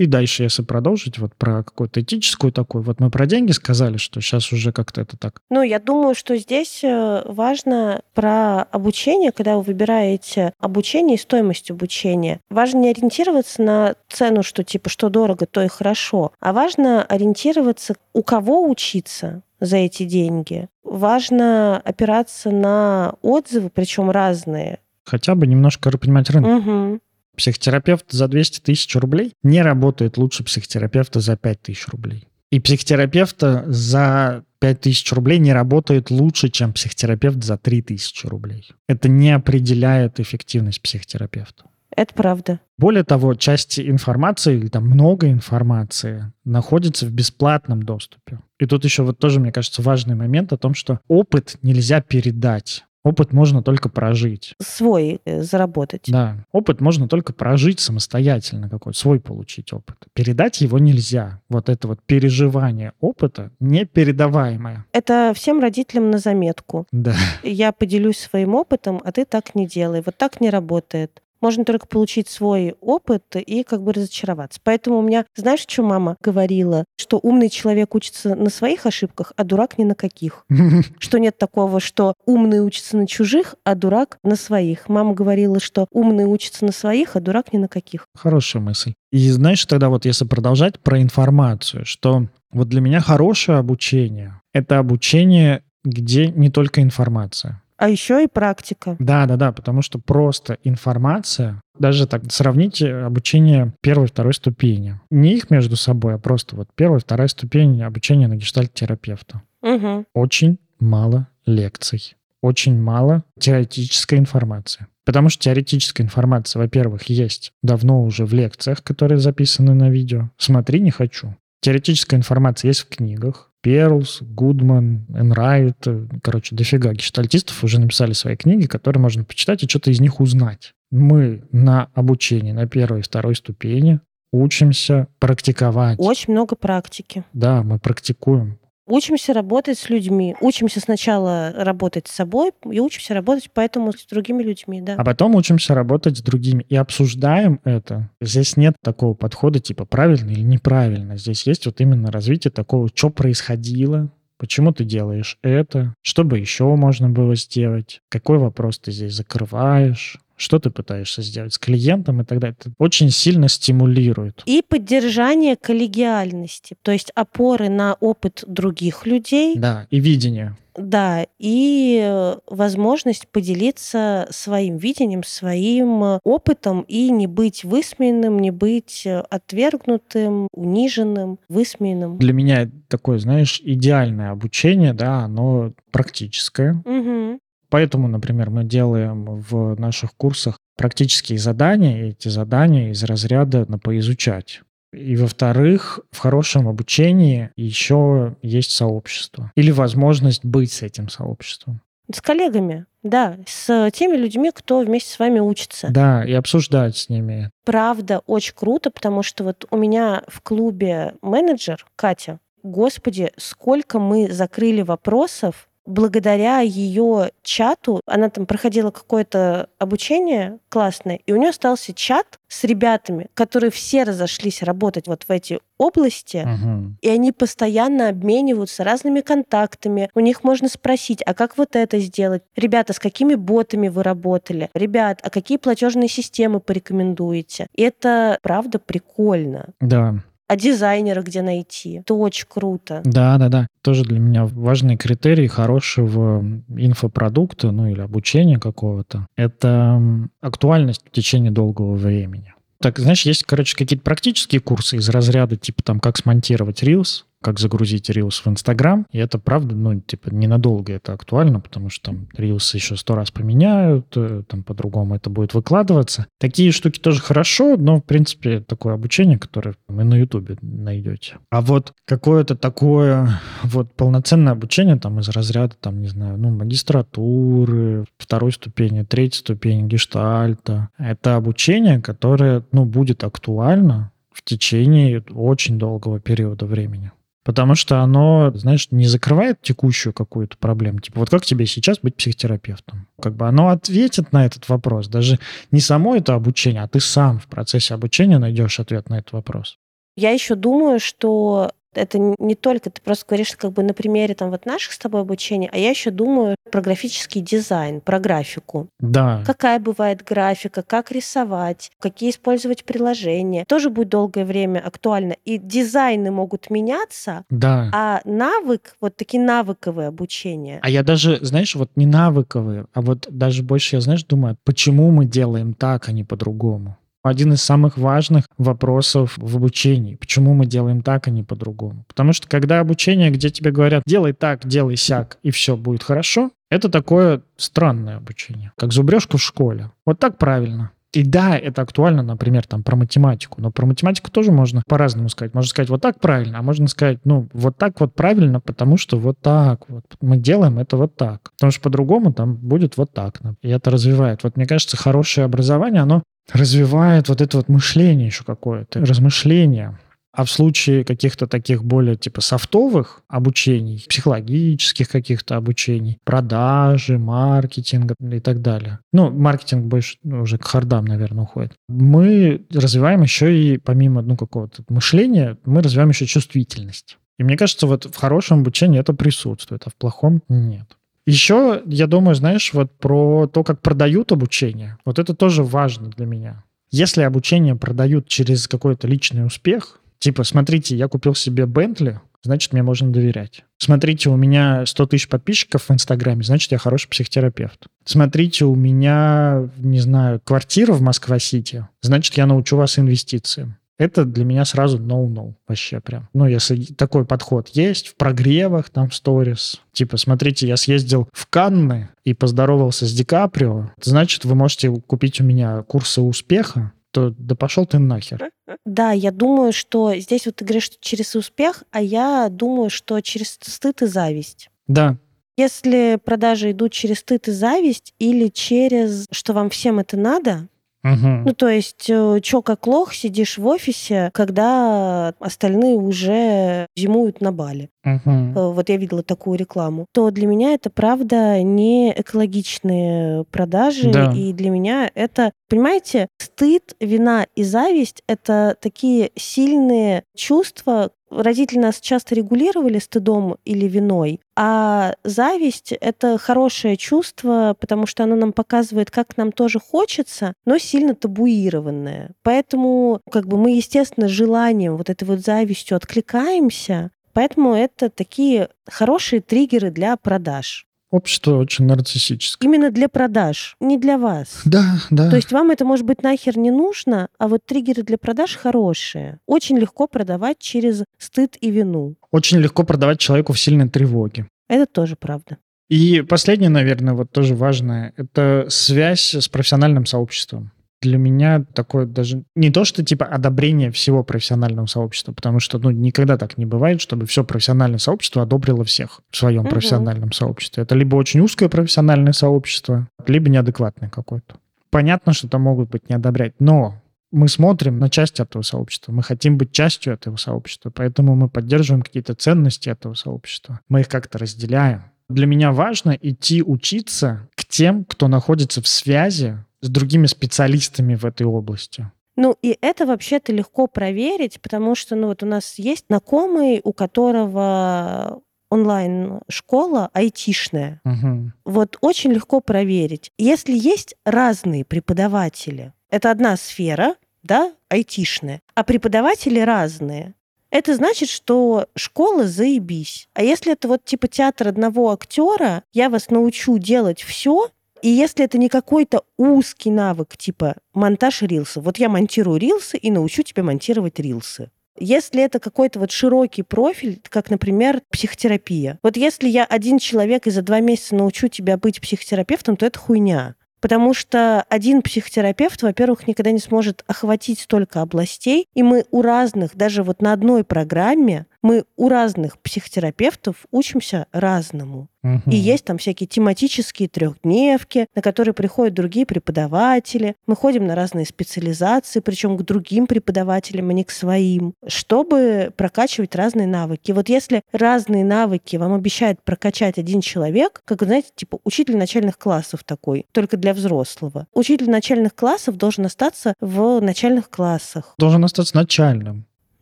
И дальше, если продолжить, вот про какую-то этическую такую, вот мы про деньги сказали, что сейчас уже как-то это так. Ну, я думаю, что здесь э, важно про обучение, когда вы выбираете обучение и стоимость обучения. Важно не ориентироваться на цену, что типа, что дорого, то и хорошо, а важно ориентироваться, у кого учиться, за эти деньги. Важно опираться на отзывы, причем разные. Хотя бы немножко понимать рынок. Угу. Психотерапевт за 200 тысяч рублей не работает лучше психотерапевта за 5 тысяч рублей. И психотерапевта за 5 тысяч рублей не работает лучше, чем психотерапевт за 3 тысячи рублей. Это не определяет эффективность психотерапевта. Это правда. Более того, часть информации или там много информации находится в бесплатном доступе. И тут еще вот тоже, мне кажется, важный момент о том, что опыт нельзя передать. Опыт можно только прожить. Свой э, заработать. Да, опыт можно только прожить самостоятельно какой-то, свой получить опыт. Передать его нельзя. Вот это вот переживание опыта непередаваемое. Это всем родителям на заметку. Да. Я поделюсь своим опытом, а ты так не делай. Вот так не работает можно только получить свой опыт и как бы разочароваться. Поэтому у меня, знаешь, что мама говорила? Что умный человек учится на своих ошибках, а дурак ни на каких. *laughs* Что нет такого, что умный учится на чужих, а дурак на своих. Мама говорила, что умный учится на своих, а дурак ни на каких. Хорошая мысль. И знаешь, тогда вот если продолжать про информацию, что вот для меня хорошее обучение — это обучение, где не только информация а еще и практика. Да, да, да, потому что просто информация, даже так сравните обучение первой второй ступени. Не их между собой, а просто вот первая, вторая ступень обучения на гештальт-терапевта. Угу. Очень мало лекций, очень мало теоретической информации. Потому что теоретическая информация, во-первых, есть давно уже в лекциях, которые записаны на видео. Смотри, не хочу. Теоретическая информация есть в книгах, Перлс, Гудман, Энрайт, короче, дофига гештальтистов уже написали свои книги, которые можно почитать и что-то из них узнать. Мы на обучении на первой и второй ступени учимся практиковать. Очень много практики. Да, мы практикуем. Учимся работать с людьми. Учимся сначала работать с собой и учимся работать поэтому с другими людьми, да. А потом учимся работать с другими и обсуждаем это. Здесь нет такого подхода типа правильно или неправильно. Здесь есть вот именно развитие такого, что происходило, Почему ты делаешь это? Что бы еще можно было сделать? Какой вопрос ты здесь закрываешь? Что ты пытаешься сделать с клиентом и так далее. Это очень сильно стимулирует. И поддержание коллегиальности, то есть опоры на опыт других людей. Да, и видение. Да, и э, возможность поделиться своим видением, своим э, опытом и не быть высмеянным, не быть э, отвергнутым, униженным, высмеянным. Для меня такое, знаешь, идеальное обучение, да, оно практическое. Угу. Поэтому, например, мы делаем в наших курсах практические задания, и эти задания из разряда на поизучать. И, во-вторых, в хорошем обучении еще есть сообщество. Или возможность быть с этим сообществом. С коллегами, да, с теми людьми, кто вместе с вами учится. Да, и обсуждать с ними. Правда, очень круто, потому что вот у меня в клубе менеджер Катя, господи, сколько мы закрыли вопросов благодаря ее чату, она там проходила какое-то обучение классное, и у нее остался чат с ребятами, которые все разошлись работать вот в эти области, угу. и они постоянно обмениваются разными контактами. У них можно спросить, а как вот это сделать? Ребята, с какими ботами вы работали? Ребят, а какие платежные системы порекомендуете? И это правда прикольно. Да а дизайнера где найти. Это очень круто. Да, да, да. Тоже для меня важный критерий хорошего инфопродукта, ну или обучения какого-то, это актуальность в течение долгого времени. Так, знаешь, есть, короче, какие-то практические курсы из разряда, типа там, как смонтировать Reels, как загрузить Reels в Инстаграм. И это правда, ну, типа, ненадолго это актуально, потому что там Reels еще сто раз поменяют, э, там по-другому это будет выкладываться. Такие штуки тоже хорошо, но, в принципе, такое обучение, которое вы на Ютубе найдете. А вот какое-то такое вот полноценное обучение там из разряда, там, не знаю, ну, магистратуры, второй ступени, третьей ступени, гештальта. Это обучение, которое, ну, будет актуально в течение очень долгого периода времени. Потому что оно, знаешь, не закрывает текущую какую-то проблему. Типа, вот как тебе сейчас быть психотерапевтом? Как бы оно ответит на этот вопрос. Даже не само это обучение, а ты сам в процессе обучения найдешь ответ на этот вопрос. Я еще думаю, что это не только ты просто говоришь как бы на примере там вот наших с тобой обучений, а я еще думаю про графический дизайн, про графику. Да. Какая бывает графика, как рисовать, какие использовать приложения. Тоже будет долгое время актуально. И дизайны могут меняться, да. а навык, вот такие навыковые обучения. А я даже, знаешь, вот не навыковые, а вот даже больше я, знаешь, думаю, почему мы делаем так, а не по-другому один из самых важных вопросов в обучении. Почему мы делаем так, а не по-другому? Потому что когда обучение, где тебе говорят, делай так, делай сяк, и все будет хорошо, это такое странное обучение, как зубрежку в школе. Вот так правильно. И да, это актуально, например, там про математику, но про математику тоже можно по-разному сказать. Можно сказать вот так правильно, а можно сказать, ну, вот так вот правильно, потому что вот так вот. Мы делаем это вот так. Потому что по-другому там будет вот так. И это развивает. Вот мне кажется, хорошее образование, оно развивает вот это вот мышление еще какое-то, размышление. А в случае каких-то таких более типа софтовых обучений, психологических каких-то обучений, продажи, маркетинга и так далее. Ну, маркетинг больше уже к хардам, наверное, уходит. Мы развиваем еще и помимо ну, какого-то мышления, мы развиваем еще чувствительность. И мне кажется, вот в хорошем обучении это присутствует, а в плохом нет. Еще, я думаю, знаешь, вот про то, как продают обучение, вот это тоже важно для меня. Если обучение продают через какой-то личный успех, Типа, смотрите, я купил себе Бентли, значит, мне можно доверять. Смотрите, у меня 100 тысяч подписчиков в Инстаграме, значит, я хороший психотерапевт. Смотрите, у меня, не знаю, квартира в Москва-Сити, значит, я научу вас инвестициям. Это для меня сразу no-no вообще прям. Ну, если такой подход есть в прогревах, там, в сторис. Типа, смотрите, я съездил в Канны и поздоровался с Ди Каприо, значит, вы можете купить у меня курсы успеха, то да пошел ты нахер. Да, я думаю, что здесь вот ты говоришь, что через успех, а я думаю, что через стыд и зависть. Да. Если продажи идут через стыд и зависть или через, что вам всем это надо, Угу. Ну, то есть, э, чё как лох, сидишь в офисе, когда остальные уже зимуют на Бали. Угу. Вот я видела такую рекламу. То для меня это, правда, не экологичные продажи. Да. И для меня это, понимаете, стыд, вина и зависть — это такие сильные чувства, родители нас часто регулировали стыдом или виной, а зависть — это хорошее чувство, потому что оно нам показывает, как нам тоже хочется, но сильно табуированное. Поэтому как бы мы, естественно, желанием, вот этой вот завистью откликаемся, Поэтому это такие хорошие триггеры для продаж. Общество очень нарциссическое. Именно для продаж, не для вас. *laughs* Да, да. То есть вам это может быть нахер не нужно, а вот триггеры для продаж хорошие. Очень легко продавать через стыд и вину. Очень легко продавать человеку в сильной тревоге. Это тоже правда. И последнее, наверное, вот тоже важное, это связь с профессиональным сообществом для меня такое даже не то, что типа одобрение всего профессионального сообщества, потому что ну, никогда так не бывает, чтобы все профессиональное сообщество одобрило всех в своем Мгм. профессиональном сообществе. Это либо очень узкое профессиональное сообщество, либо неадекватное какое-то. Понятно, что там могут быть не одобрять, но мы смотрим на часть этого сообщества, мы хотим быть частью этого сообщества, поэтому мы поддерживаем какие-то ценности этого сообщества, мы их как-то разделяем. Для меня важно идти учиться к тем, кто находится в связи с другими специалистами в этой области. Ну, и это вообще-то легко проверить, потому что, ну, вот у нас есть знакомый, у которого онлайн-школа айтишная. Мгм. Вот очень легко проверить. Если есть разные преподаватели, это одна сфера, да, айтишная, а преподаватели разные, это значит, что школа заебись. А если это вот типа театр одного актера, я вас научу делать все, и если это не какой-то узкий навык, типа монтаж рилсов, вот я монтирую рилсы и научу тебя монтировать рилсы. Если это какой-то вот широкий профиль, как, например, психотерапия. Вот если я один человек и за два месяца научу тебя быть психотерапевтом, то это хуйня. Потому что один психотерапевт, во-первых, никогда не сможет охватить столько областей, и мы у разных, даже вот на одной программе, мы у разных психотерапевтов учимся разному. Мгм. И есть там всякие тематические трехдневки, на которые приходят другие преподаватели. Мы ходим на разные специализации, причем к другим преподавателям, а не к своим, чтобы прокачивать разные навыки. Вот если разные навыки вам обещает прокачать один человек, как, вы знаете, типа учитель начальных классов такой, только для взрослого. Учитель начальных классов должен остаться в начальных классах. Должен остаться начальным.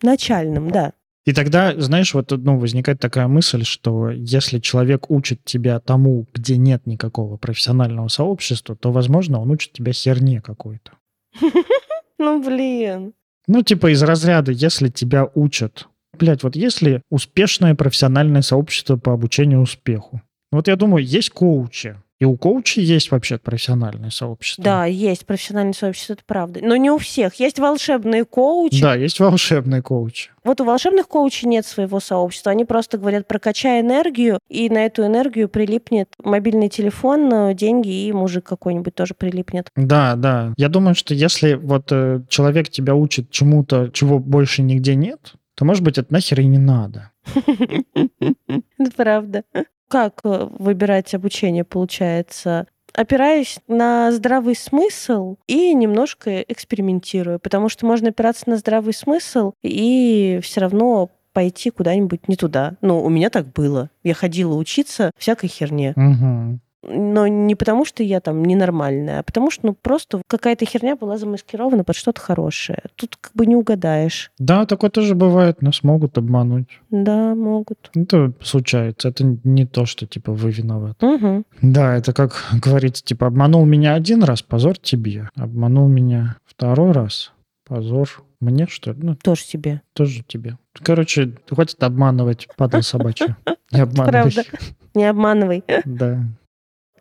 Начальным, да. И тогда, знаешь, вот ну, возникает такая мысль, что если человек учит тебя тому, где нет никакого профессионального сообщества, то, возможно, он учит тебя херне какой-то. *laughs* Ну, блин. Ну, типа из разряда, если тебя учат... Блять, вот если успешное профессиональное сообщество по обучению успеху. Вот я думаю, есть коучи, И у коучей есть вообще профессиональное сообщество. Да, есть профессиональное сообщество, это правда. Но не у всех. Есть волшебные коучи. Да, есть волшебные коучи. Вот у волшебных коучей нет своего сообщества. Они просто говорят, прокачай энергию, и на эту энергию прилипнет мобильный телефон, э, деньги, и мужик какой-нибудь тоже прилипнет. Да, да. Я думаю, что если вот э, человек тебя учит чему-то, чего больше нигде нет, то, может быть, это нахер и не надо. *laughs* Это правда. Как э, выбирать обучение, получается? опираясь на здравый смысл и немножко экспериментируя, потому что можно опираться на здравый смысл и все равно пойти куда-нибудь не туда. Ну, у меня так было. Я ходила учиться всякой херне. Угу но не потому, что я там ненормальная, а потому что ну, просто какая-то херня была замаскирована под что-то хорошее. Тут как бы не угадаешь. Да, такое тоже бывает, нас могут обмануть. Да, могут. Это случается, это не то, что типа вы виноваты. Угу. Да, это как говорится, типа обманул меня один раз, позор тебе. Обманул меня второй раз, позор мне, что ли? Ну, тоже тебе. Тоже тебе. Короче, хватит обманывать, падал собачья. *laughs* Не обманывай. Правда. Не обманывай. Да.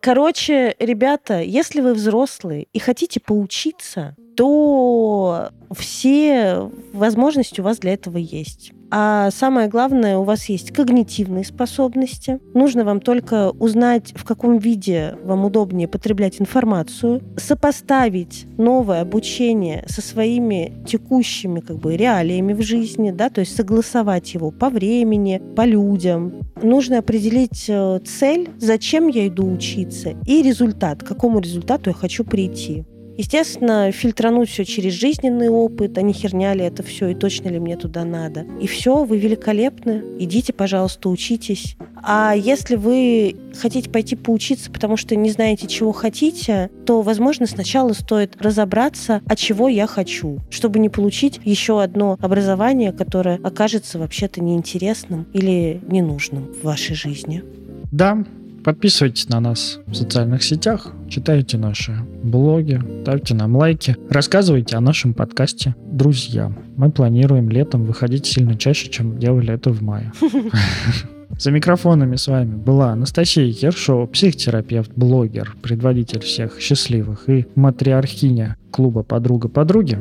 Короче, ребята, если вы взрослые и хотите поучиться, то все возможности у вас для этого есть. А самое главное, у вас есть когнитивные способности. Нужно вам только узнать, в каком виде вам удобнее потреблять информацию, сопоставить новое обучение со своими текущими как бы, реалиями в жизни, да, то есть согласовать его по времени, по людям. Нужно определить э, цель, зачем я иду учиться, и результат, к какому результату я хочу прийти. Естественно, фильтрануть все через жизненный опыт, а не херня ли это все, и точно ли мне туда надо. И все, вы великолепны. Идите, пожалуйста, учитесь. А если вы хотите пойти поучиться, потому что не знаете, чего хотите, то, возможно, сначала стоит разобраться, а чего я хочу, чтобы не получить еще одно образование, которое окажется вообще-то неинтересным или ненужным в вашей жизни. Да, Подписывайтесь на нас в социальных сетях, читайте наши блоги, ставьте нам лайки, рассказывайте о нашем подкасте друзьям. Мы планируем летом выходить сильно чаще, чем делали это в мае. *laughs* За микрофонами с вами была Анастасия Ершова, психотерапевт, блогер, предводитель всех счастливых и матриархиня клуба «Подруга подруги».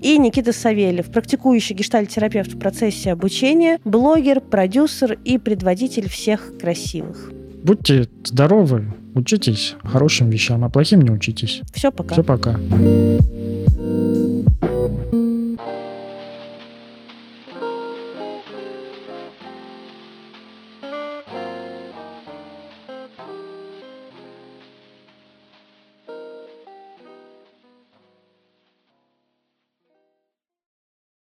И Никита Савельев, практикующий гештальтерапевт в процессе обучения, блогер, продюсер и предводитель всех красивых. Будьте здоровы, учитесь хорошим вещам, а плохим не учитесь. Все, пока. Все, пока.